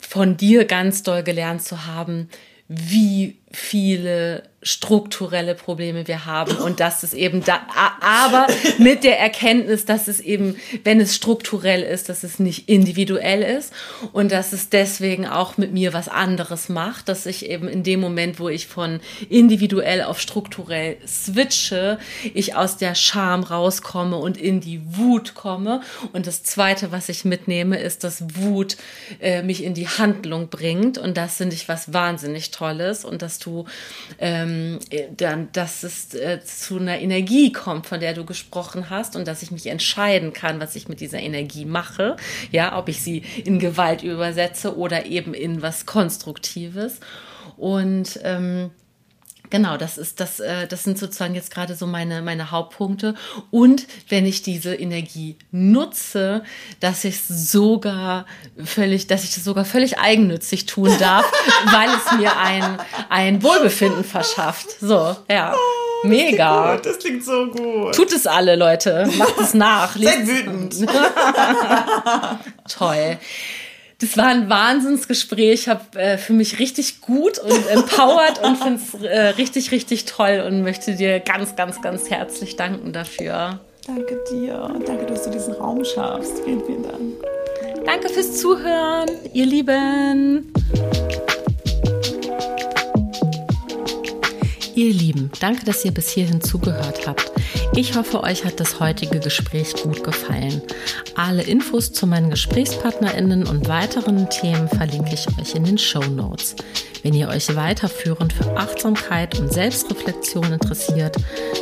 von dir ganz doll gelernt zu haben, wie viele strukturelle Probleme wir haben und dass es eben da, aber mit der Erkenntnis, dass es eben, wenn es strukturell ist, dass es nicht individuell ist und dass es deswegen auch mit mir was anderes macht, dass ich eben in dem Moment, wo ich von individuell auf strukturell switche, ich aus der Scham rauskomme und in die Wut komme. Und das zweite, was ich mitnehme, ist, dass Wut äh, mich in die Handlung bringt. Und das finde ich was wahnsinnig Tolles. Und dass du ähm, dann, dass es äh, zu einer Energie kommt, von der du gesprochen hast und dass ich mich entscheiden kann, was ich mit dieser Energie mache. Ja, ob ich sie in Gewalt übersetze oder eben in was Konstruktives. Und ähm, Genau, das ist das, äh, das sind sozusagen jetzt gerade so meine, meine Hauptpunkte. Und wenn ich diese Energie nutze, dass ich sogar völlig, dass ich das sogar völlig eigennützig tun darf, (laughs) weil es mir ein, ein Wohlbefinden verschafft. So, ja. Oh, Mega. Das klingt, so gut. Tut es alle, Leute. Macht es nach. Seid wütend. (laughs) Toll. Das war ein Wahnsinnsgespräch. Ich habe äh, für mich richtig gut und empowered und finde es äh, richtig, richtig toll und möchte dir ganz, ganz, ganz herzlich danken dafür. Danke dir. Danke, dass du diesen Raum schaffst. Vielen, vielen Dank. Danke fürs Zuhören, ihr Lieben. Ihr Lieben, danke, dass ihr bis hierhin zugehört habt. Ich hoffe, euch hat das heutige Gespräch gut gefallen. Alle Infos zu meinen GesprächspartnerInnen und weiteren Themen verlinke ich euch in den Show Notes. Wenn ihr euch weiterführend für Achtsamkeit und Selbstreflexion interessiert,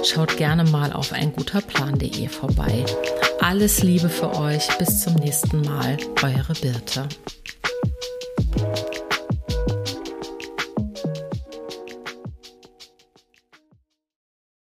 schaut gerne mal auf einguterplan.de vorbei. Alles Liebe für euch. Bis zum nächsten Mal. Eure Birte.